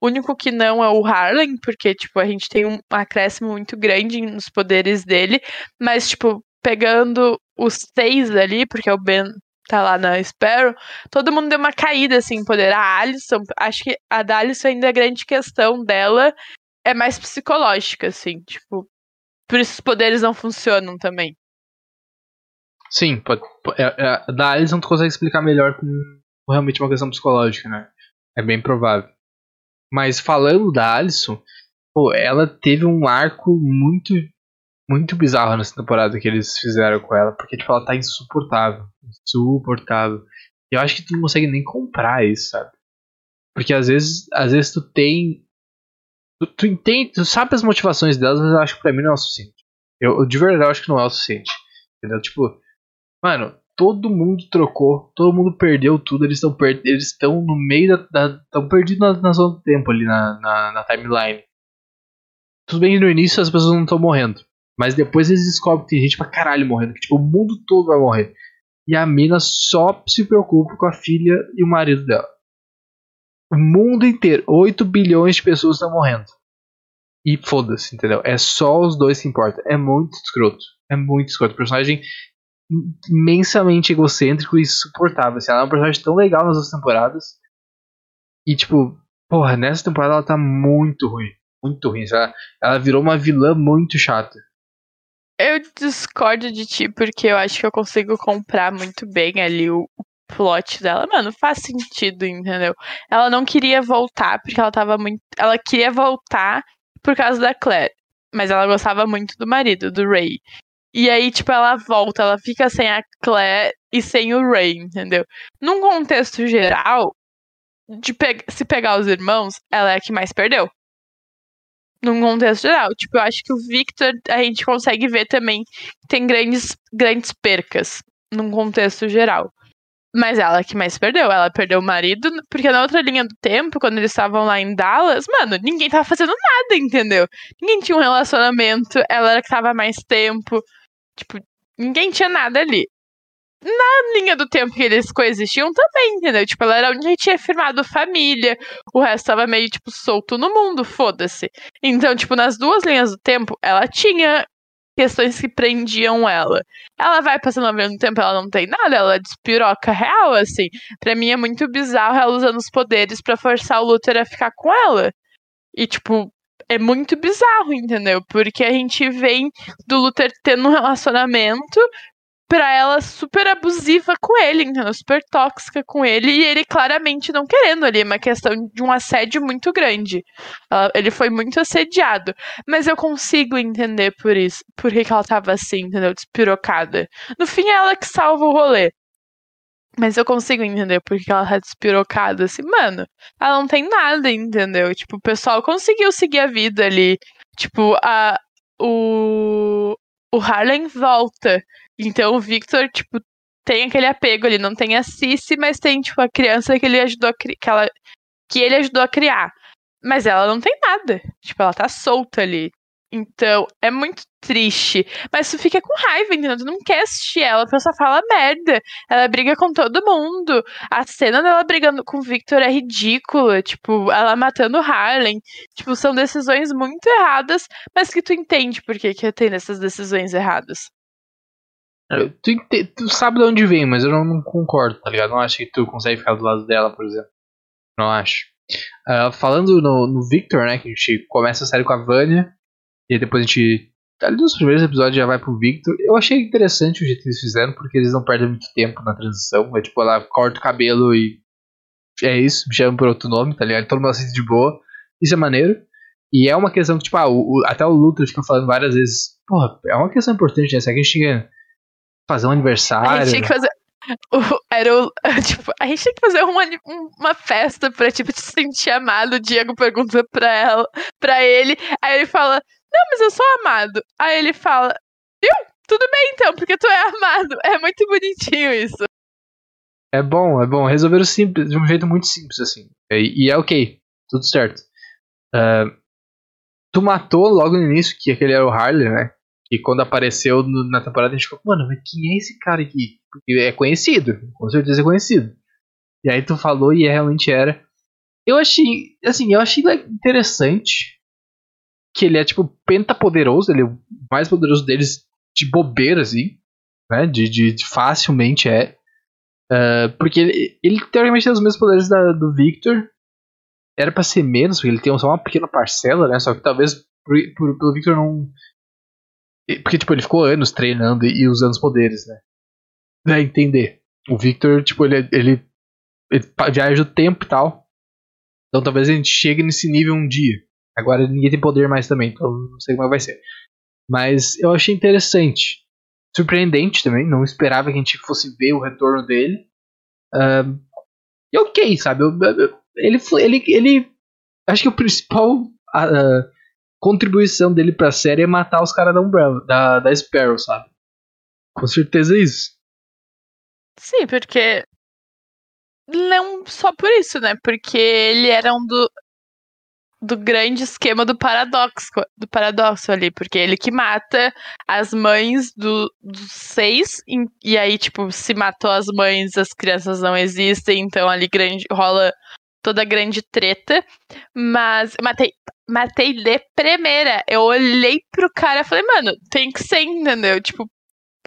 o único que não é o Harlan, porque, tipo, a gente tem um acréscimo muito grande nos poderes dele, mas, tipo, pegando os seis ali, porque o Ben tá lá na Sparrow, todo mundo deu uma caída, assim, em poder. A Alison, acho que a da Alison ainda a grande questão dela é mais psicológica, assim, tipo, por isso os poderes não funcionam também. Sim, pode, é, é, da Alison tu consegue explicar melhor com realmente uma questão psicológica, né? É bem provável. Mas falando da Alison, pô, ela teve um arco muito muito bizarro nessa temporada que eles fizeram com ela, porque tipo, ela tá insuportável. Insuportável. E eu acho que tu não consegue nem comprar isso, sabe? Porque às vezes, às vezes tu tem. Tu, tu entende, tu sabe as motivações delas, mas eu acho que pra mim não é o suficiente. Eu, de verdade, eu acho que não é o suficiente. Entendeu? Tipo, mano, todo mundo trocou, todo mundo perdeu tudo, eles estão eles estão no meio da. estão perdidos na, na zona do tempo ali na, na, na timeline. Tudo bem que no início as pessoas não estão morrendo. Mas depois eles descobrem que tem gente pra caralho morrendo, que tipo, o mundo todo vai morrer. E a mina só se preocupa com a filha e o marido dela. O mundo inteiro, 8 bilhões de pessoas estão morrendo. E foda-se, entendeu? É só os dois que importam. É muito escroto. É muito escroto. O personagem imensamente egocêntrico e insuportável. Assim, ela é um personagem tão legal nas duas temporadas. E, tipo, porra, nessa temporada ela tá muito ruim. Muito ruim. Ela, ela virou uma vilã muito chata. Eu discordo de ti, porque eu acho que eu consigo comprar muito bem ali o plot dela. Mano, faz sentido, entendeu? Ela não queria voltar, porque ela tava muito. Ela queria voltar por causa da Claire. Mas ela gostava muito do marido, do Ray. E aí, tipo, ela volta, ela fica sem a Claire e sem o Ray, entendeu? Num contexto geral, de pe se pegar os irmãos, ela é a que mais perdeu. Num contexto geral. Tipo, eu acho que o Victor, a gente consegue ver também tem grandes, grandes percas num contexto geral. Mas ela que mais perdeu. Ela perdeu o marido, porque na outra linha do tempo, quando eles estavam lá em Dallas, mano, ninguém tava fazendo nada, entendeu? Ninguém tinha um relacionamento, ela era que tava mais tempo. Tipo, ninguém tinha nada ali. Na linha do tempo que eles coexistiam também, entendeu? Tipo, ela era onde tinha firmado família, o resto tava meio, tipo, solto no mundo, foda-se. Então, tipo, nas duas linhas do tempo, ela tinha questões que prendiam ela. Ela vai passando ao mesmo tempo, ela não tem nada, ela despiroca real, assim. Pra mim é muito bizarro ela usando os poderes para forçar o Luther a ficar com ela. E, tipo, é muito bizarro, entendeu? Porque a gente vem do Luther tendo um relacionamento pra ela super abusiva com ele, entendeu? Super tóxica com ele e ele claramente não querendo ali, é uma questão de um assédio muito grande. Ela, ele foi muito assediado, mas eu consigo entender por isso, por que, que ela tava assim, entendeu? Despirocada. No fim é ela que salva o rolê. Mas eu consigo entender porque ela tá despirocada, assim, mano, ela não tem nada, entendeu? Tipo, o pessoal conseguiu seguir a vida ali. Tipo, a, o, o Harlem volta. Então o Victor, tipo, tem aquele apego ali, não tem a Cici, mas tem, tipo, a criança que ele ajudou a. Que, ela, que ele ajudou a criar. Mas ela não tem nada. Tipo, ela tá solta ali. Então, é muito triste. Mas tu fica com raiva, entendeu? Tu não quer assistir ela, a pessoa fala merda. Ela briga com todo mundo. A cena dela brigando com o Victor é ridícula. Tipo, ela matando Harlem. Tipo, são decisões muito erradas, mas que tu entende por que, que tem essas decisões erradas. É, tu, tu, sabe de onde vem, mas eu não, não, concordo, tá ligado? Não acho que tu consegue ficar do lado dela, por exemplo. Não acho. Uh, falando no, no Victor, né? Que a gente começa a série com a Vânia. E depois a gente. Ali nos primeiros episódios já vai pro Victor. Eu achei interessante o jeito que eles fizeram, porque eles não perdem muito tempo na transição. É tipo, ela corta o cabelo e. É isso, me chama por outro nome, tá ligado? Todo mundo assiste de boa. Isso é maneiro. E é uma questão que, tipo, ah, o, o, até o Luthor fica falando várias vezes. Porra, é uma questão importante, né? Se a gente tinha fazer um aniversário. A gente tinha que fazer. era o, <laughs> tipo, a gente tinha que fazer uma, uma festa pra, tipo, te sentir amado. O Diego pergunta pra ela, pra ele. Aí ele fala, não, mas eu sou amado. Aí ele fala, viu? Tudo bem então, porque tu é amado. É muito bonitinho isso. É bom, é bom. Resolveram simples, de um jeito muito simples, assim. E, e é ok, tudo certo. Uh, tu matou logo no início que aquele era o Harley, né? E quando apareceu no, na temporada, a gente ficou, mano, mas quem é esse cara aqui? Porque é conhecido, com certeza é conhecido. E aí tu falou e é, realmente era. Eu achei, assim, eu achei interessante que ele é tipo pentapoderoso, ele é o mais poderoso deles de bobeira, assim, né? De, de, de facilmente é. Uh, porque ele, ele, teoricamente tem os mesmos poderes da, do Victor. Era para ser menos, porque ele tem só uma pequena parcela, né? Só que talvez por, por, pelo Victor não. Porque, tipo, ele ficou anos treinando e, usando os poderes, né? Pra entender. O Victor, tipo, ele, ele, ele viaja o tempo e tal. Então talvez a gente chegue nesse nível um dia. Agora ninguém tem poder mais também, então não sei como vai ser. Mas eu achei interessante. Surpreendente também, não esperava que a gente fosse ver o retorno dele. Uh, e ok, sabe? Eu, eu, ele, ele, ele. Acho que o principal uh, contribuição dele pra série é matar os caras da Umbrella, da, da Sparrow, sabe? Com certeza é isso. Sim, porque. Não só por isso, né? Porque ele era um do, do grande esquema do paradoxo, do paradoxo ali, porque ele que mata as mães do, dos seis, e, e aí, tipo, se matou as mães, as crianças não existem, então ali grande, rola toda a grande treta. Mas matei, matei de primeira. Eu olhei pro cara e falei, mano, tem que ser, entendeu? Tipo,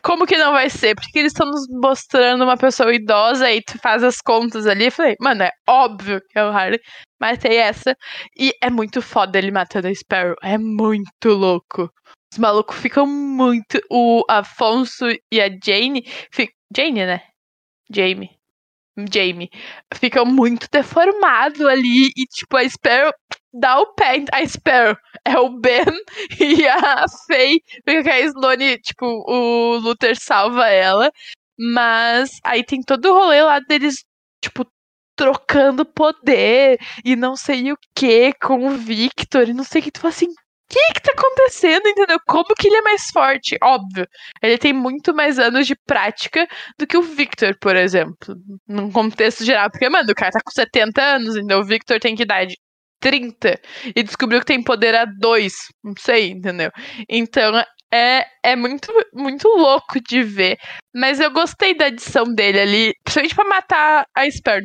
como que não vai ser? Porque eles estão nos mostrando uma pessoa idosa e tu faz as contas ali. Eu falei, mano, é óbvio que é o Harley. Mas tem essa. E é muito foda ele matando a Sparrow. É muito louco. Os malucos ficam muito. O Afonso e a Jane. Jane, né? Jamie. Jamie. Ficam muito deformados ali. E, tipo, a Sparrow dá o pé. A Sparrow é o Ben <laughs> e a Faye. Porque a Sloane, tipo, o Luther salva ela. Mas aí tem todo o rolê lá deles, tipo, trocando poder e não sei o que com o Victor e não sei o que. Tu fala assim, que que tá acontecendo, entendeu? Como que ele é mais forte? Óbvio, ele tem muito mais anos de prática do que o Victor, por exemplo. Num contexto geral, porque, mano, o cara tá com 70 anos, entendeu? O Victor tem que idade? 30 e descobriu que tem poder a 2, não sei, entendeu? Então é, é muito, muito louco de ver. Mas eu gostei da edição dele ali, principalmente pra matar a Sparrow.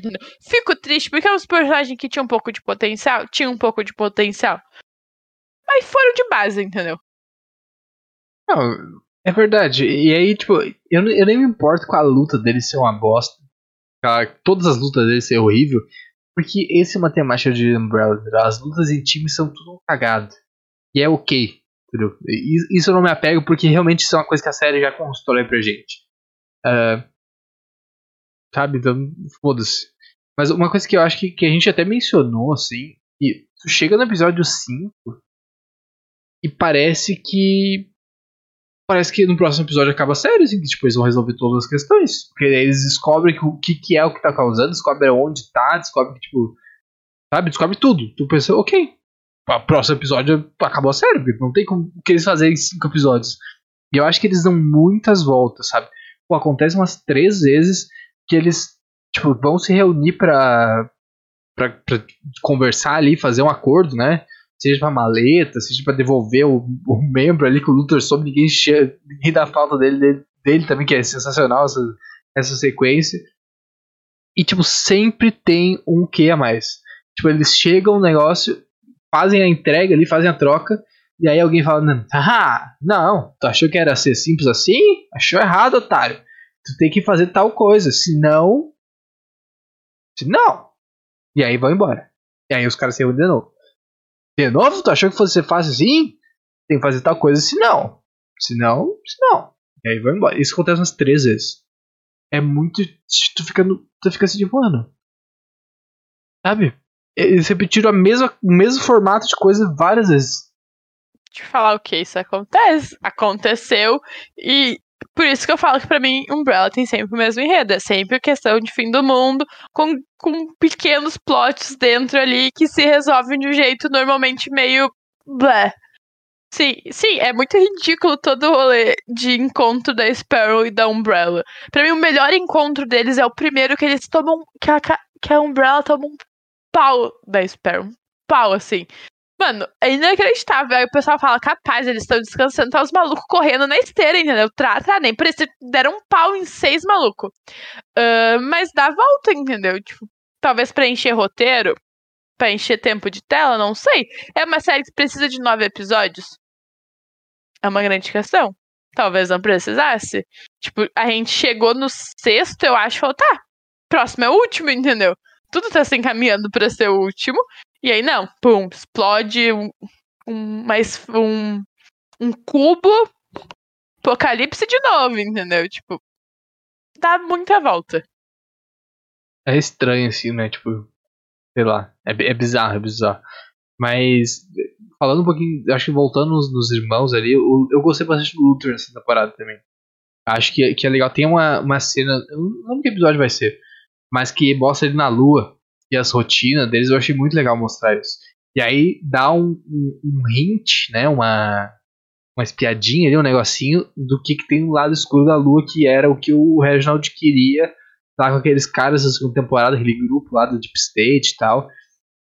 Fico triste, porque é um personagem que tinha um pouco de potencial, tinha um pouco de potencial. Mas foram de base, entendeu? Não, é verdade. E aí, tipo, eu, eu nem me importo com a luta dele ser uma bosta. Todas as lutas dele ser horrível. Porque esse é uma temática de Umbrella. As lutas em time são tudo cagado. E é ok. Entendeu? Isso eu não me apego porque realmente isso é uma coisa que a série já constrói pra gente. Uh, sabe? Então, foda-se. Mas uma coisa que eu acho que, que a gente até mencionou, assim, e tu chega no episódio 5 e parece que. Parece que no próximo episódio acaba a série, assim, que tipo, eles vão resolver todas as questões. Porque eles descobrem o que, que é o que tá causando, descobrem onde tá, descobrem que, tipo. Sabe? Descobre tudo. Tu pensa, ok, o próximo episódio acabou a série, porque não tem como que eles fazerem em cinco episódios. E eu acho que eles dão muitas voltas, sabe? Pô, acontece umas três vezes que eles tipo, vão se reunir pra, pra, pra conversar ali, fazer um acordo, né? Seja pra maleta, seja pra devolver o, o membro ali que o Luthor soube, ninguém, ninguém dá falta dele, dele, dele também, que é sensacional essa, essa sequência. E, tipo, sempre tem um que a mais. Tipo, eles chegam no negócio fazem a entrega ali, fazem a troca, e aí alguém fala, ah, não, tu achou que era ser simples assim? Achou errado, otário. Tu tem que fazer tal coisa, senão... Senão... E aí vão embora. E aí os caras se reúnem de novo. De novo, tu achou que fosse fácil assim? Tem que fazer tal coisa, senão... Senão, senão. E aí vão embora. Isso acontece umas três vezes. É muito... Tu fica, no, tu fica assim, tipo, mano... Sabe? eles repetiram a mesma, o mesmo formato de coisa várias vezes. Te falar o que isso acontece. Aconteceu e por isso que eu falo que para mim Umbrella tem sempre o mesmo enredo. É sempre questão de fim do mundo, com, com pequenos plots dentro ali que se resolvem de um jeito normalmente meio blé. Sim, sim, é muito ridículo todo o rolê de encontro da Sparrow e da Umbrella. Pra mim, o melhor encontro deles é o primeiro que eles tomam. Que a, que a Umbrella toma um pau da Sparrow. Um pau, assim. Mano, é inacreditável. Aí o pessoal fala, capaz, eles estão descansando, tá os malucos correndo na esteira, entendeu? Tra, tra, nem por isso deram um pau em seis malucos. Uh, mas dá volta, entendeu? Tipo, talvez pra encher roteiro, pra encher tempo de tela, não sei. É uma série que precisa de nove episódios? É uma grande questão. Talvez não precisasse. Tipo, a gente chegou no sexto, eu acho, falou, tá, próximo é o último, entendeu? tudo tá se encaminhando para ser o último. E aí, não, pum, explode um, um, mais um, um cubo, apocalipse de novo, entendeu? Tipo, dá muita volta. É estranho, assim, né? Tipo, sei lá, é, é bizarro, é bizarro. Mas, falando um pouquinho, acho que voltando nos, nos irmãos ali, eu, eu gostei bastante do Luthor nessa temporada também. Acho que, que é legal. Tem uma, uma cena, eu não lembro que episódio vai ser, mas que mostra ele na lua e as rotinas deles, eu achei muito legal mostrar isso. E aí dá um, um, um hint, né, uma, uma espiadinha ali, um negocinho do que, que tem no lado escuro da lua, que era o que o Reginald queria tá com aqueles caras da segunda temporada, aquele grupo lá do Deep State e tal,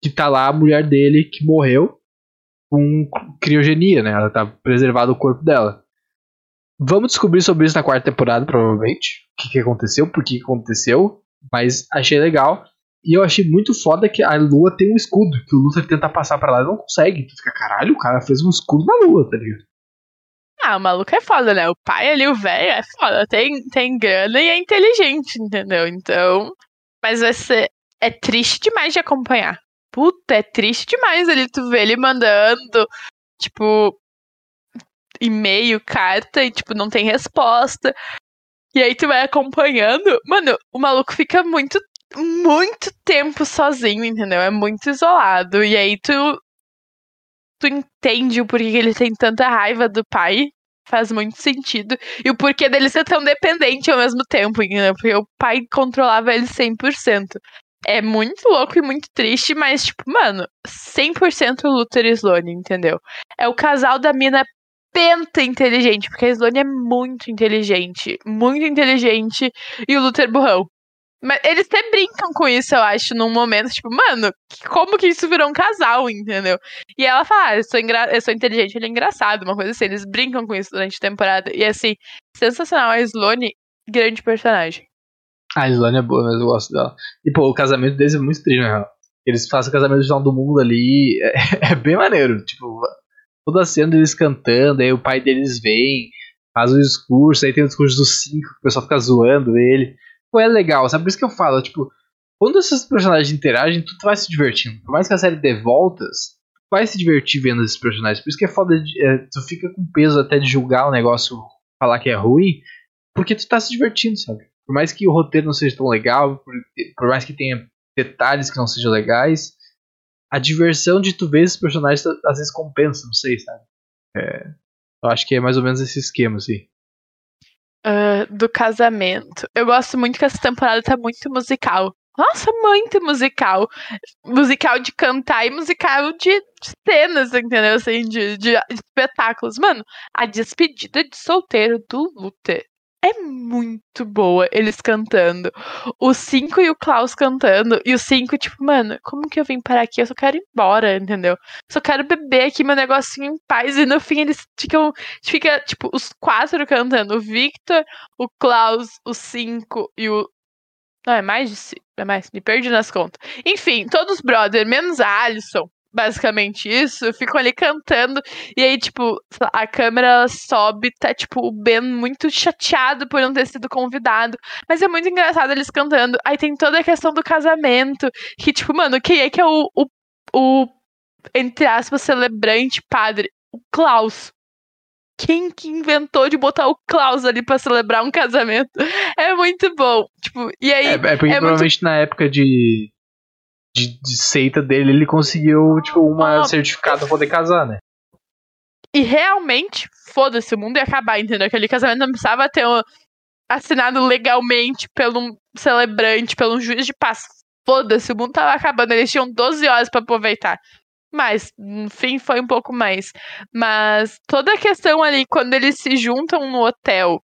que tá lá a mulher dele que morreu com criogenia, né? Ela tá preservado o corpo dela. Vamos descobrir sobre isso na quarta temporada, provavelmente. O que, que aconteceu, por que, que aconteceu. Mas achei legal. E eu achei muito foda que a lua tem um escudo, que o Luthor tenta passar para lá e não consegue. Tu fica, caralho, o cara fez um escudo na lua, tá ligado? Ah, o maluco é foda, né? O pai ali, o velho, é foda. Tem, tem grana e é inteligente, entendeu? Então. Mas vai ser. É triste demais de acompanhar. Puta, é triste demais ali tu ver ele mandando, tipo, e-mail, carta, e, tipo, não tem resposta. E aí tu vai acompanhando. Mano, o maluco fica muito, muito tempo sozinho, entendeu? É muito isolado. E aí tu. Tu entende o porquê que ele tem tanta raiva do pai. Faz muito sentido. E o porquê dele ser tão dependente ao mesmo tempo, entendeu? Porque o pai controlava ele 100%. É muito louco e muito triste, mas, tipo, mano, 100% Luther e Sloane, entendeu? É o casal da mina penta inteligente, porque a Sloane é muito inteligente, muito inteligente, e o Luther burrão. Mas eles até brincam com isso, eu acho, num momento, tipo, mano, como que isso virou um casal, entendeu? E ela fala, ah, eu sou, engra eu sou inteligente, ele é engraçado, uma coisa assim. Eles brincam com isso durante a temporada. E assim, sensacional. A Sloane, grande personagem. A Sloane é boa, mas eu gosto dela. E, pô, o casamento deles é muito triste, né? Eles fazem o casamento de do mundo ali, <laughs> é, é bem maneiro. Tipo, toda a cena deles cantando, aí o pai deles vem, faz o discurso, aí tem o discurso dos cinco, o pessoal fica zoando ele. Pô, é legal, sabe? Por isso que eu falo, tipo, quando esses personagens interagem, tu vai se divertindo. Por mais que a série dê voltas, tu vai se divertir vendo esses personagens. Por isso que é foda, de, é, tu fica com peso até de julgar o negócio, falar que é ruim, porque tu tá se divertindo, sabe? Por mais que o roteiro não seja tão legal, por, por mais que tenha detalhes que não sejam legais, a diversão de tu ver esses personagens às vezes compensa, não sei, sabe? É, eu acho que é mais ou menos esse esquema, assim. Uh, do casamento. Eu gosto muito que essa temporada tá muito musical. Nossa, muito musical. Musical de cantar e musical de cenas, entendeu? Assim, de, de, espetáculos. Mano, a despedida de solteiro do Luther é muito boa eles cantando. O 5 e o Klaus cantando. E o 5, tipo, mano, como que eu vim parar aqui? Eu só quero ir embora, entendeu? Só quero beber aqui meu negocinho em paz. E no fim eles ficam. Fica, tipo, os quatro cantando. O Victor, o Klaus, o 5 e o. Não, é mais de. É mais, me perdi nas contas. Enfim, todos brother, menos a Alison basicamente isso, ficam ali cantando, e aí, tipo, a câmera sobe, tá, tipo, o Ben muito chateado por não ter sido convidado, mas é muito engraçado eles cantando. Aí tem toda a questão do casamento, que, tipo, mano, quem é que é o, o, o entre aspas, celebrante padre? O Klaus. Quem que inventou de botar o Klaus ali pra celebrar um casamento? <laughs> É muito bom. Tipo, e aí. É, é porque é provavelmente muito... na época de de, de seita dele, ele conseguiu, tipo, uma ah, certificado pra poder casar, né? E realmente, foda-se, o mundo ia acabar, entendeu? Aquele casamento não precisava ter um, assinado legalmente pelo celebrante, pelo juiz de paz. Foda-se, o mundo tava acabando, eles tinham 12 horas para aproveitar. Mas, no fim, foi um pouco mais. Mas toda a questão ali, quando eles se juntam no hotel,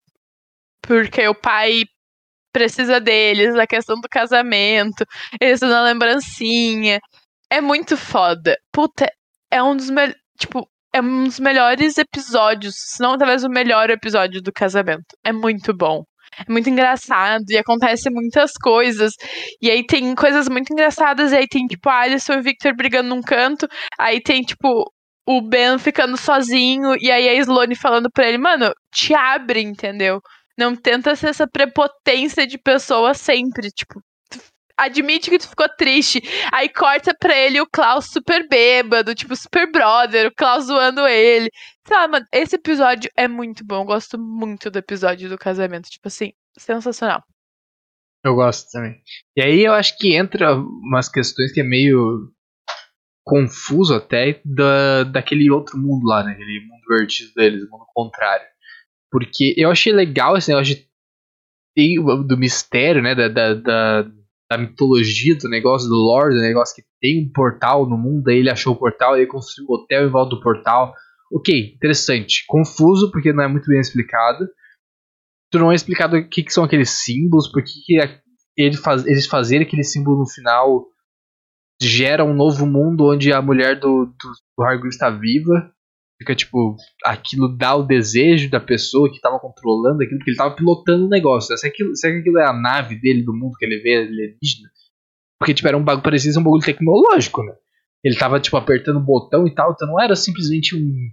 porque o pai precisa deles, a questão do casamento, eles da lembrancinha. É muito foda. Puta, é um dos melhores. Tipo, é um dos melhores episódios, se não talvez o melhor episódio do casamento. É muito bom. É muito engraçado e acontece muitas coisas. E aí tem coisas muito engraçadas. E aí tem, tipo, a Alison e o Victor brigando num canto. Aí tem, tipo, o Ben ficando sozinho. E aí a Sloane falando pra ele, mano, te abre, entendeu? Não tenta ser essa prepotência de pessoa sempre. Tipo, admite que tu ficou triste. Aí corta pra ele o Klaus super bêbado, tipo, super brother, o Klaus zoando ele. Sei lá, mano, esse episódio é muito bom. Eu gosto muito do episódio do casamento. Tipo assim, sensacional. Eu gosto também. E aí eu acho que entra umas questões que é meio confuso até da, daquele outro mundo lá, né? Aquele mundo vertido deles, o mundo contrário. Porque eu achei legal esse negócio de, do mistério, né? Da, da, da, da, mitologia do negócio, do lore, do negócio que tem um portal no mundo, aí ele achou o portal, ele construiu um hotel em volta do portal. Ok, interessante. Confuso, porque não é muito bem explicado. Tu não é explicado o que, que são aqueles símbolos, por que, ele faz, eles fazerem aquele símbolo no final gera um novo mundo onde a mulher do, do, do Hargreaves está viva fica tipo, aquilo dá o desejo da pessoa que estava controlando aquilo, porque ele estava pilotando o negócio. Né? Será, que aquilo, será que aquilo é a nave dele do mundo que ele vê alienígena? Porque tipo, era um bagulho, parecia um bagulho tecnológico, né? Ele tava tipo apertando o botão e tal, então não era simplesmente um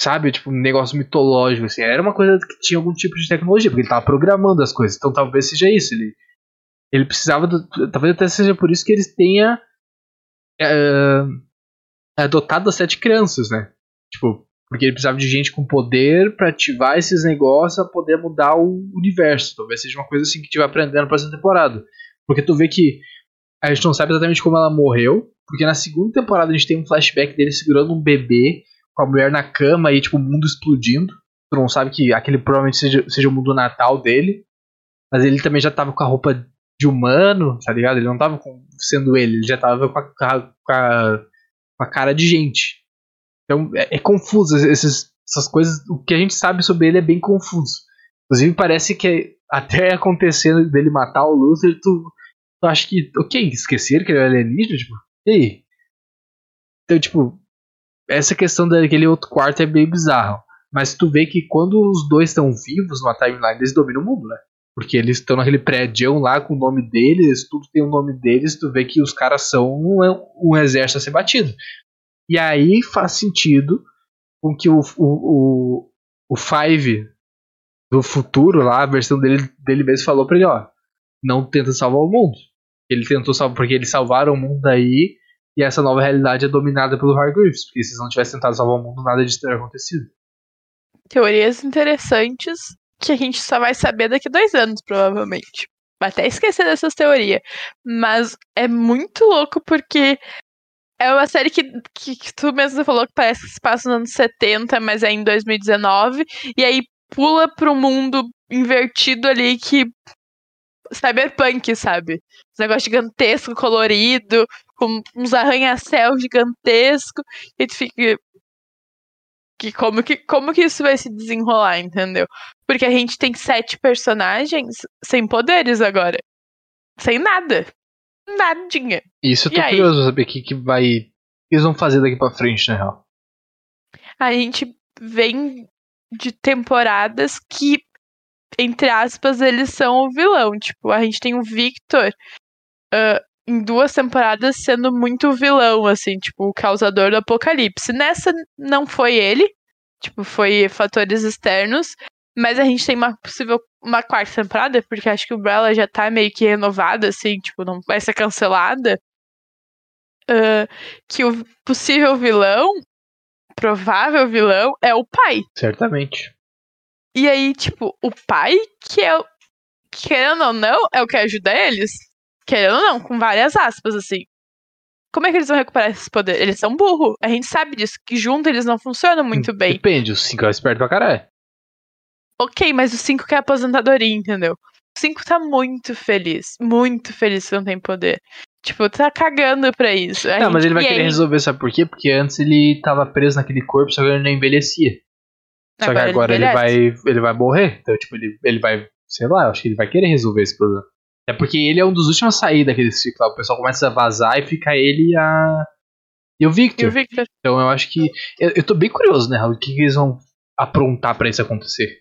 sabe? Tipo, um negócio mitológico, assim. Era uma coisa que tinha algum tipo de tecnologia, porque ele tava programando as coisas. Então talvez seja isso. Ele, ele precisava. Do, talvez até seja por isso que eles tenha é, adotado as sete crianças, né? Tipo, porque ele precisava de gente com poder para ativar esses negócios a poder mudar o universo. Talvez seja uma coisa assim que gente vai aprendendo na próxima temporada. Porque tu vê que a gente não sabe exatamente como ela morreu, porque na segunda temporada a gente tem um flashback dele segurando um bebê com a mulher na cama e tipo o mundo explodindo. Tu não sabe que aquele provavelmente seja, seja o mundo natal dele. Mas ele também já tava com a roupa de humano, tá ligado? Ele não tava com, sendo ele, ele já tava com a, com a, com a cara de gente. Então é, é confuso esses, essas coisas. O que a gente sabe sobre ele é bem confuso. Inclusive parece que até acontecendo dele matar o Luther, tu, tu acha que, ok, esqueceram que ele é alienígena, tipo, e aí? Então, tipo, essa questão daquele outro quarto é bem bizarro. Mas tu vê que quando os dois estão vivos numa timeline, eles dominam o mundo, né? Porque eles estão naquele prédio lá com o nome deles, tudo tem o nome deles, tu vê que os caras são um, um exército a ser batido. E aí faz sentido com que o, o, o, o Five do futuro lá, a versão dele, dele mesmo falou pra ele, ó, não tenta salvar o mundo. Ele tentou salvar, porque eles salvaram o mundo aí, e essa nova realidade é dominada pelo Hargreaves, porque se não tivesse tentado salvar o mundo, nada disso teria acontecido. Teorias interessantes que a gente só vai saber daqui dois anos, provavelmente. Vai até esquecer dessas teorias. Mas é muito louco porque é uma série que, que, que, tu mesmo falou que parece que se passa nos anos 70, mas é em 2019. E aí pula pro mundo invertido ali que. Cyberpunk, sabe? Um negócio gigantesco, colorido, com uns arranha-céus gigantescos. E tu fica. Que como, que como que isso vai se desenrolar, entendeu? Porque a gente tem sete personagens sem poderes agora. Sem nada nadinha. Isso eu tô e curioso aí? saber o que, que vai. O que eles vão fazer daqui pra frente, na real. A gente vem de temporadas que, entre aspas, eles são o vilão. Tipo, a gente tem o Victor uh, em duas temporadas sendo muito vilão, assim, tipo, o causador do apocalipse. Nessa não foi ele, tipo, foi fatores externos. Mas a gente tem uma possível uma quarta temporada, porque acho que o Umbrella já tá meio que renovada, assim, tipo, não vai ser cancelada. Uh, que o possível vilão, provável vilão, é o pai. Certamente. E aí, tipo, o pai, que é o. Querendo ou não, é o que ajuda eles. Querendo ou não, com várias aspas, assim. Como é que eles vão recuperar esses poderes? Eles são burros. A gente sabe disso, que junto eles não funcionam muito bem. Depende, os cinco é esperto pra caralho. Ok, mas o 5 quer aposentadoria, entendeu? O 5 tá muito feliz. Muito feliz que não tem poder. Tipo, tá cagando pra isso. A não, gente... mas ele vai e querer aí... resolver, sabe por quê? Porque antes ele tava preso naquele corpo, só que ele não envelhecia. Só agora que agora ele, ele, vai, ele vai morrer. Então, tipo, ele, ele vai, sei lá, acho que ele vai querer resolver esse problema. É porque ele é um dos últimos a sair daquele ciclo. O pessoal começa a vazar e fica ele e a. E o Victor. E o Victor. Então eu acho que. Eu, eu tô bem curioso, né? O que, que eles vão aprontar para isso acontecer.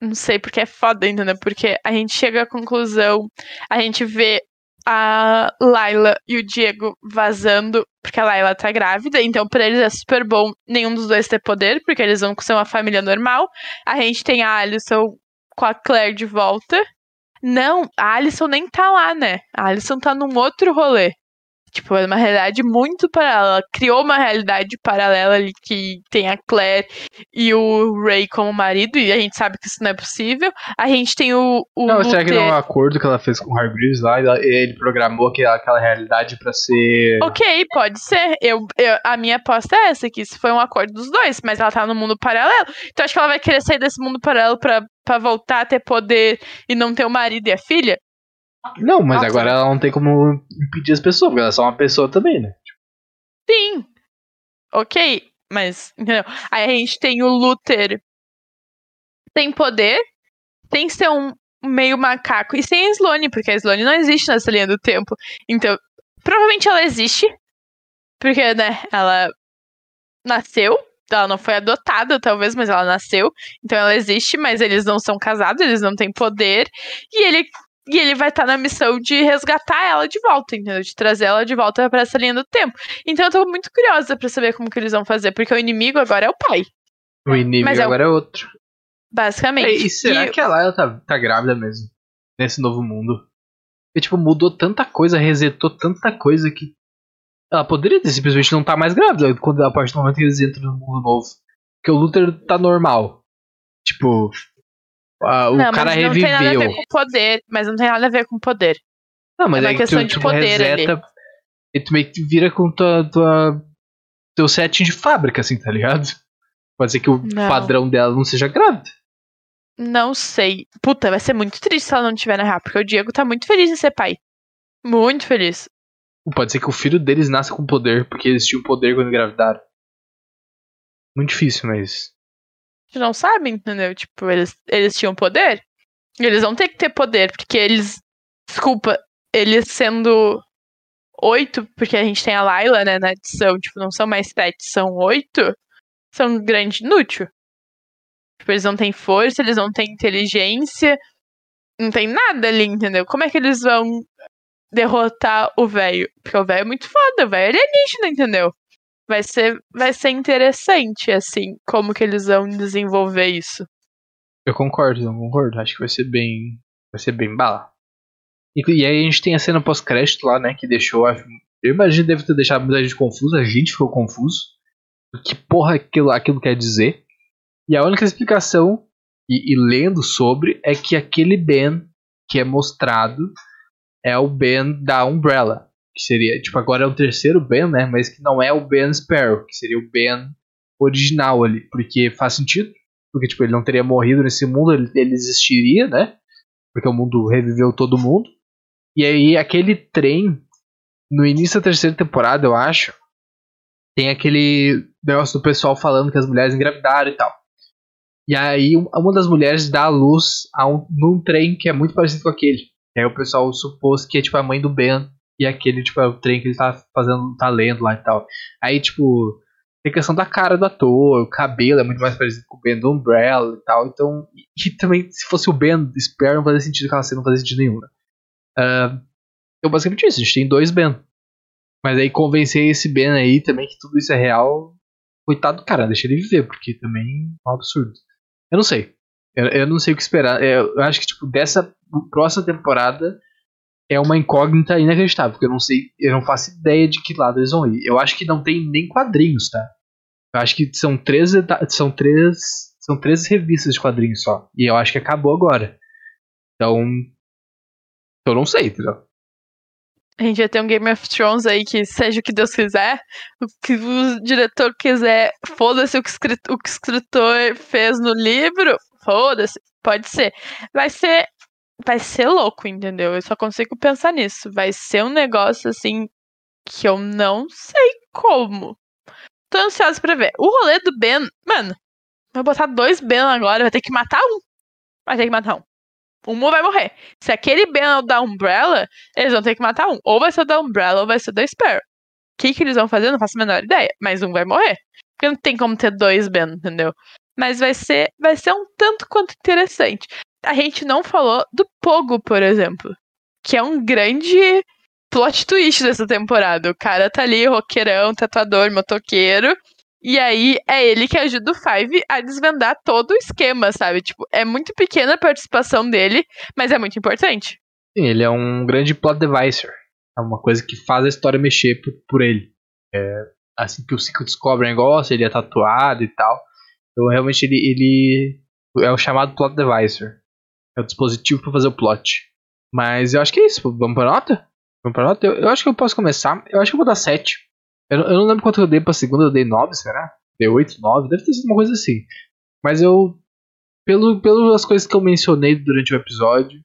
Não sei, porque é foda, entendeu? Porque a gente chega à conclusão, a gente vê a Laila e o Diego vazando, porque a Laila tá grávida, então pra eles é super bom nenhum dos dois ter poder, porque eles vão ser uma família normal. A gente tem a Alison com a Claire de volta. Não, a Alison nem tá lá, né? A Alison tá num outro rolê. Tipo, é uma realidade muito paralela. Ela criou uma realidade paralela ali que tem a Claire e o Ray como marido, e a gente sabe que isso não é possível. A gente tem o. o não, será que não é um acordo que ela fez com o Hargreaves lá e ele programou aquela, aquela realidade para ser. Ok, pode ser. Eu, eu, a minha aposta é essa, que isso foi um acordo dos dois, mas ela tá no mundo paralelo. Então acho que ela vai querer sair desse mundo paralelo pra, pra voltar a ter poder e não ter o marido e a filha. Não, mas Nossa. agora ela não tem como impedir as pessoas, porque ela é só uma pessoa também, né? Sim. Ok, mas. Entendeu? Aí a gente tem o Luther. Tem poder. Tem que ser um meio macaco. E sem a Sloane, porque a Sloane não existe nessa linha do tempo. Então, provavelmente ela existe. Porque, né, ela nasceu. Ela não foi adotada, talvez, mas ela nasceu. Então ela existe, mas eles não são casados, eles não têm poder. E ele e ele vai estar tá na missão de resgatar ela de volta, entendeu? De trazer ela de volta para essa linha do tempo. Então eu tô muito curiosa para saber como que eles vão fazer, porque o inimigo agora é o pai. O inimigo Mas é o- agora é outro. Basicamente. É, e será E- que a Layla tá, tá grávida mesmo? Nesse novo mundo? E, tipo, mudou tanta coisa, resetou tanta coisa que. Ela poderia ter simplesmente não tá mais grávida quando a partir do momento que eles entram no mundo novo. Porque o Luther tá normal. Tipo. Ah, o não, cara mas não tem nada a reviveu. ver com poder. Mas não tem nada a ver com poder. Não, mas É uma que questão tu, de tu poder reseta. E tu meio que vira com tua, tua. teu setting de fábrica, assim, tá ligado? Pode ser que o Não. padrão dela não seja grávida. Não sei. Puta, vai ser muito triste se ela não tiver na real, porque o Diego tá muito feliz em ser pai. Muito feliz. Pode ser que o filho deles nasça com poder, porque eles tinham poder quando engravidaram. Muito difícil, mas. Não sabe, entendeu? Tipo, eles, eles tinham poder. Eles vão ter que ter poder, porque eles. Desculpa, eles sendo oito, porque a gente tem a Layla, né, na edição, tipo, não são mais sete, são oito, são grande inútil. Tipo, eles não têm força, eles não têm inteligência, não tem nada ali, entendeu? Como é que eles vão derrotar o velho? Porque o velho é muito foda, o velho é alienígena, entendeu? Vai ser, vai ser interessante, assim, como que eles vão desenvolver isso. Eu concordo, eu concordo. Acho que vai ser bem. Vai ser bem bala. E, e aí a gente tem a cena pós-crédito lá, né? Que deixou. acho- Eu imagino deve ter deixado muita gente confusa. A gente ficou confuso. Que porra aquilo, aquilo quer dizer? E a única explicação, e, e lendo sobre, é que aquele Ben que é mostrado é o Ben da Umbrella. Que seria, tipo, agora é o terceiro Ben, né? Mas que não é o Ben Sparrow, que seria o Ben original ali. Porque faz sentido. Porque, tipo, ele não teria morrido nesse mundo, ele, ele existiria, né? Porque o mundo reviveu todo mundo. E aí, aquele trem, no início da terceira temporada, eu acho, tem aquele negócio do pessoal falando que as mulheres engravidaram e tal. E aí, um- uma das mulheres dá a luz a um, num trem que é muito parecido com aquele. E aí, o pessoal supôs que é, tipo, a mãe do Ben. E aquele, tipo, é o trem que ele tá fazendo, tá lendo lá e tal. Aí, tipo, tem questão da cara do ator, o cabelo é muito mais parecido com o Ben do Umbrella e tal. Então, e, e também, se fosse o Ben Spare, não fazia sentido aquela cena, não fazia sentido nenhum. né? Ah, então, basicamente isso, a gente tem dois Ben. Mas aí convencer esse Ben aí também que tudo isso é real, coitado do cara, deixa ele viver, porque também é um absurdo. Eu não sei. Eu, eu não sei o que esperar. Eu, eu acho que, tipo, dessa próxima temporada é uma incógnita inacreditável, porque eu não sei, eu não faço ideia de que lado eles vão ir. Eu acho que não tem nem quadrinhos, tá? Eu acho que são três, são três, são três revistas de quadrinhos só. E eu acho que acabou agora. Então, eu não sei, entendeu? A gente vai ter um Game of Thrones aí que seja o que Deus quiser, o que o diretor quiser, foda-se o o que o escritor fez no livro, foda-se, pode ser. Vai ser vai ser louco, entendeu? Eu só consigo pensar nisso. Vai ser um negócio assim que eu não sei como. Tô ansiosa pra ver. O rolê do Ben, mano, vai botar dois Ben agora, vai ter que matar um. Vai ter que matar um. Um vai morrer. Se aquele Ben é o da Umbrella, eles vão ter que matar um. Ou vai ser o da Umbrella ou vai ser o da Sparrow. O que, que eles vão fazer? Eu não faço a menor ideia. Mas um vai morrer. Porque não tem como ter dois Ben, entendeu? Mas vai ser, vai ser um tanto quanto interessante. A gente não falou do Pogo, por exemplo. Que é um grande plot twist dessa temporada. O cara tá ali, roqueirão, tatuador, motoqueiro. E aí é ele que ajuda o Five a desvendar todo o esquema, sabe? Tipo, é muito pequena a participação dele, mas é muito importante. Sim, ele é um grande plot devicer. É uma coisa que faz a história mexer por, por ele. É, assim que o Ciclo descobre o negócio, ele é tatuado e tal. Então realmente ele, ele é o chamado plot devicer. É o dispositivo para fazer o plot. Mas eu acho que é isso. Vamos pra nota? Vamos pra nota? Eu, eu acho que eu posso começar. Eu acho que eu vou dar 7. Eu, não- eu não lembro quanto eu dei pra segunda, eu dei 9, será? Dei 8, 9, deve ter sido uma coisa assim. Mas eu. Pelo, pelas coisas que eu mencionei durante o episódio,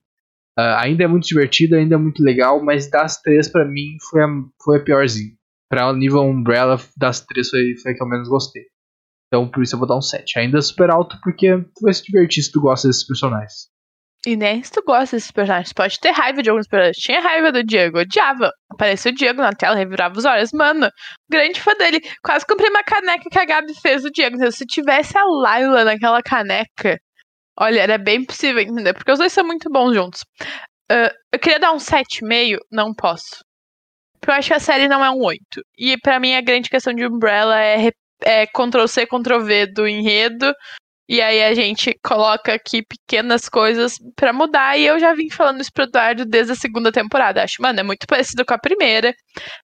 ah, ainda é muito divertido, ainda é muito legal, mas das três pra mim foi a, foi a piorzinha. Pra o nível Umbrella, das três foi, foi a que eu menos gostei. Então por isso eu vou dar um 7. Ainda é super alto porque tu vai se divertir se tu gosta desses personagens. E nem se tu gosta desses personagens. Pode ter raiva de alguns personagens. Tinha raiva do Diego, odiava. Apareceu o Diego na tela, revirava os olhos. Mano, grande fã dele. Quase comprei uma caneca que a Gabi fez do Diego. entendeu? Se tivesse a Laila naquela caneca, olha, era bem possível, entendeu? Porque os dois são muito bons juntos. Ah, eu queria dar um 7,5, não posso. Porque eu acho que a série não é um 8. E pra mim a grande questão de Umbrella é, é, Ctrl-C, Ctrl-V do enredo. E aí a gente coloca aqui pequenas coisas para mudar. E eu já vim falando isso pro Eduardo desde a segunda temporada. Acho, mano, é muito parecido com a primeira.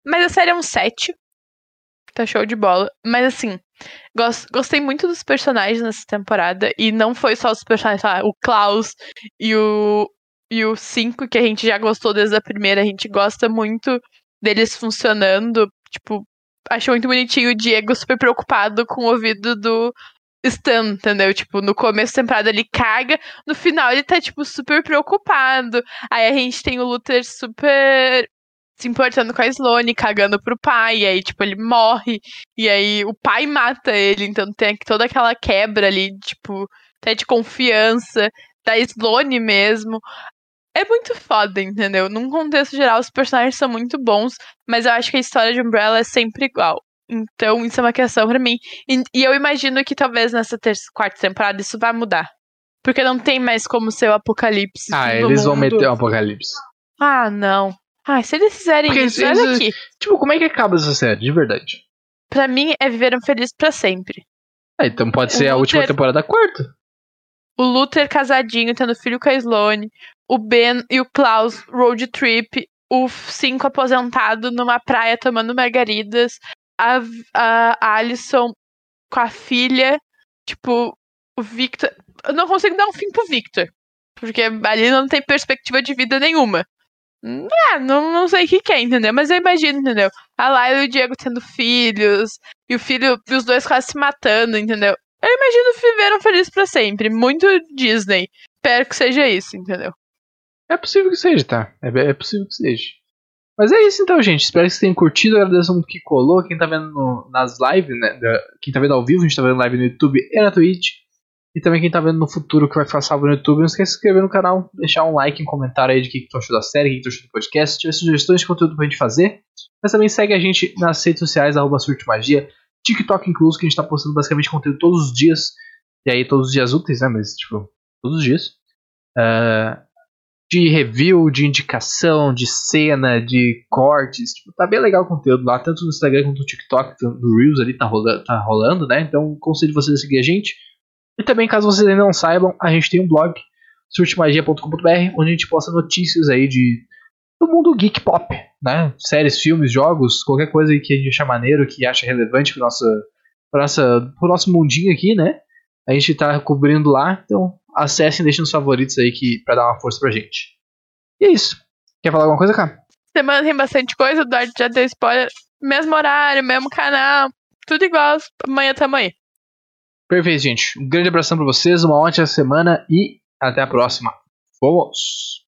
Mas a série é um 7. Tá show de bola. Mas assim, gostei muito dos personagens nessa temporada. E não foi só os personagens, lá, o Klaus e o, e o 5, que a gente já gostou desde a primeira. A gente gosta muito deles funcionando. Tipo, acho muito bonitinho o Diego super preocupado com o ouvido do Stan, entendeu? Tipo, no começo da temporada ele caga, no final ele tá, tipo, super preocupado. Aí a gente tem o Luther super se importando com a Sloane, cagando pro pai, e aí, tipo, ele morre, e aí o pai mata ele, então tem toda aquela quebra ali, tipo, até de confiança da Sloane mesmo é muito foda, entendeu? Num contexto geral, os personagens são muito bons, mas eu acho que a história de Umbrella é sempre igual. Então, isso é uma questão para mim. E, e, eu imagino que talvez nessa terça, quarta temporada isso vai mudar. Porque não tem mais como ser o apocalipse. Ah, eles vão meter o apocalipse. Ah, não. Ah, se eles fizerem Porque isso, eles, olha aqui. Tipo, como é que acaba essa série, de verdade? Pra mim, é viveram felizes para sempre. Ah, então pode ser a última temporada quarta. O Luther casadinho, tendo filho com a Sloane o Ben e o Klaus road trip, o Cinco aposentado numa praia tomando margaridas, a, a Alison com a filha, tipo, o Victor. Eu não consigo dar um fim pro Victor. Porque ali não tem perspectiva de vida nenhuma. Ah, não, não sei o que, que é, entendeu? Mas eu imagino, entendeu? A Laila e o Diego tendo filhos, e o filho, e os dois quase se matando, entendeu? Eu imagino viveram felizes para sempre. Muito Disney. Espero que seja isso, entendeu? É possível que seja, tá? É, é possível que seja. Mas é isso então, gente. Espero que vocês tenham curtido. Agradeço muito que colou. Quem tá vendo no, nas lives, né? Quem tá vendo ao vivo, a gente tá vendo live no YouTube e na Twitch. E também quem tá vendo no futuro que vai ficar salvo no YouTube, não esqueça de se inscrever no canal, deixar um like, um comentário aí de que, que tu achou da série, o que, que tu achou do podcast. Se tiver sugestões de conteúdo pra gente fazer. Mas também segue a gente nas redes sociais, arroba Magia, TikTok incluso, que a gente tá postando basicamente conteúdo todos os dias. E aí, todos os dias úteis, né? Mas, tipo, todos os dias. Uh, de review, de indicação, de cena, de cortes. Tipo, tá bem legal o conteúdo lá, tanto no Instagram quanto no TikTok, no Reels ali tá rolando, tá rolando, né? Então conselho vocês a seguir a gente. E também, caso vocês ainda não saibam, a gente tem um blog, surtmagia.com.br, onde a gente posta notícias aí de do mundo geek pop, né? Séries, filmes, jogos, qualquer coisa que a gente acha maneiro, que acha relevante pro nosso, pro nossa, pro nosso mundinho aqui, né? A gente tá cobrindo lá, então acessem, deixem nos favoritos aí que, pra dar uma força pra gente. E é isso. Quer falar alguma coisa, cara? Semana tem bastante coisa, o Eduardo já deu spoiler. Mesmo horário, mesmo canal, tudo igual. Amanhã tamo aí. Perfeito, gente. Um grande abração pra vocês, uma ótima semana e até a próxima. Vamos!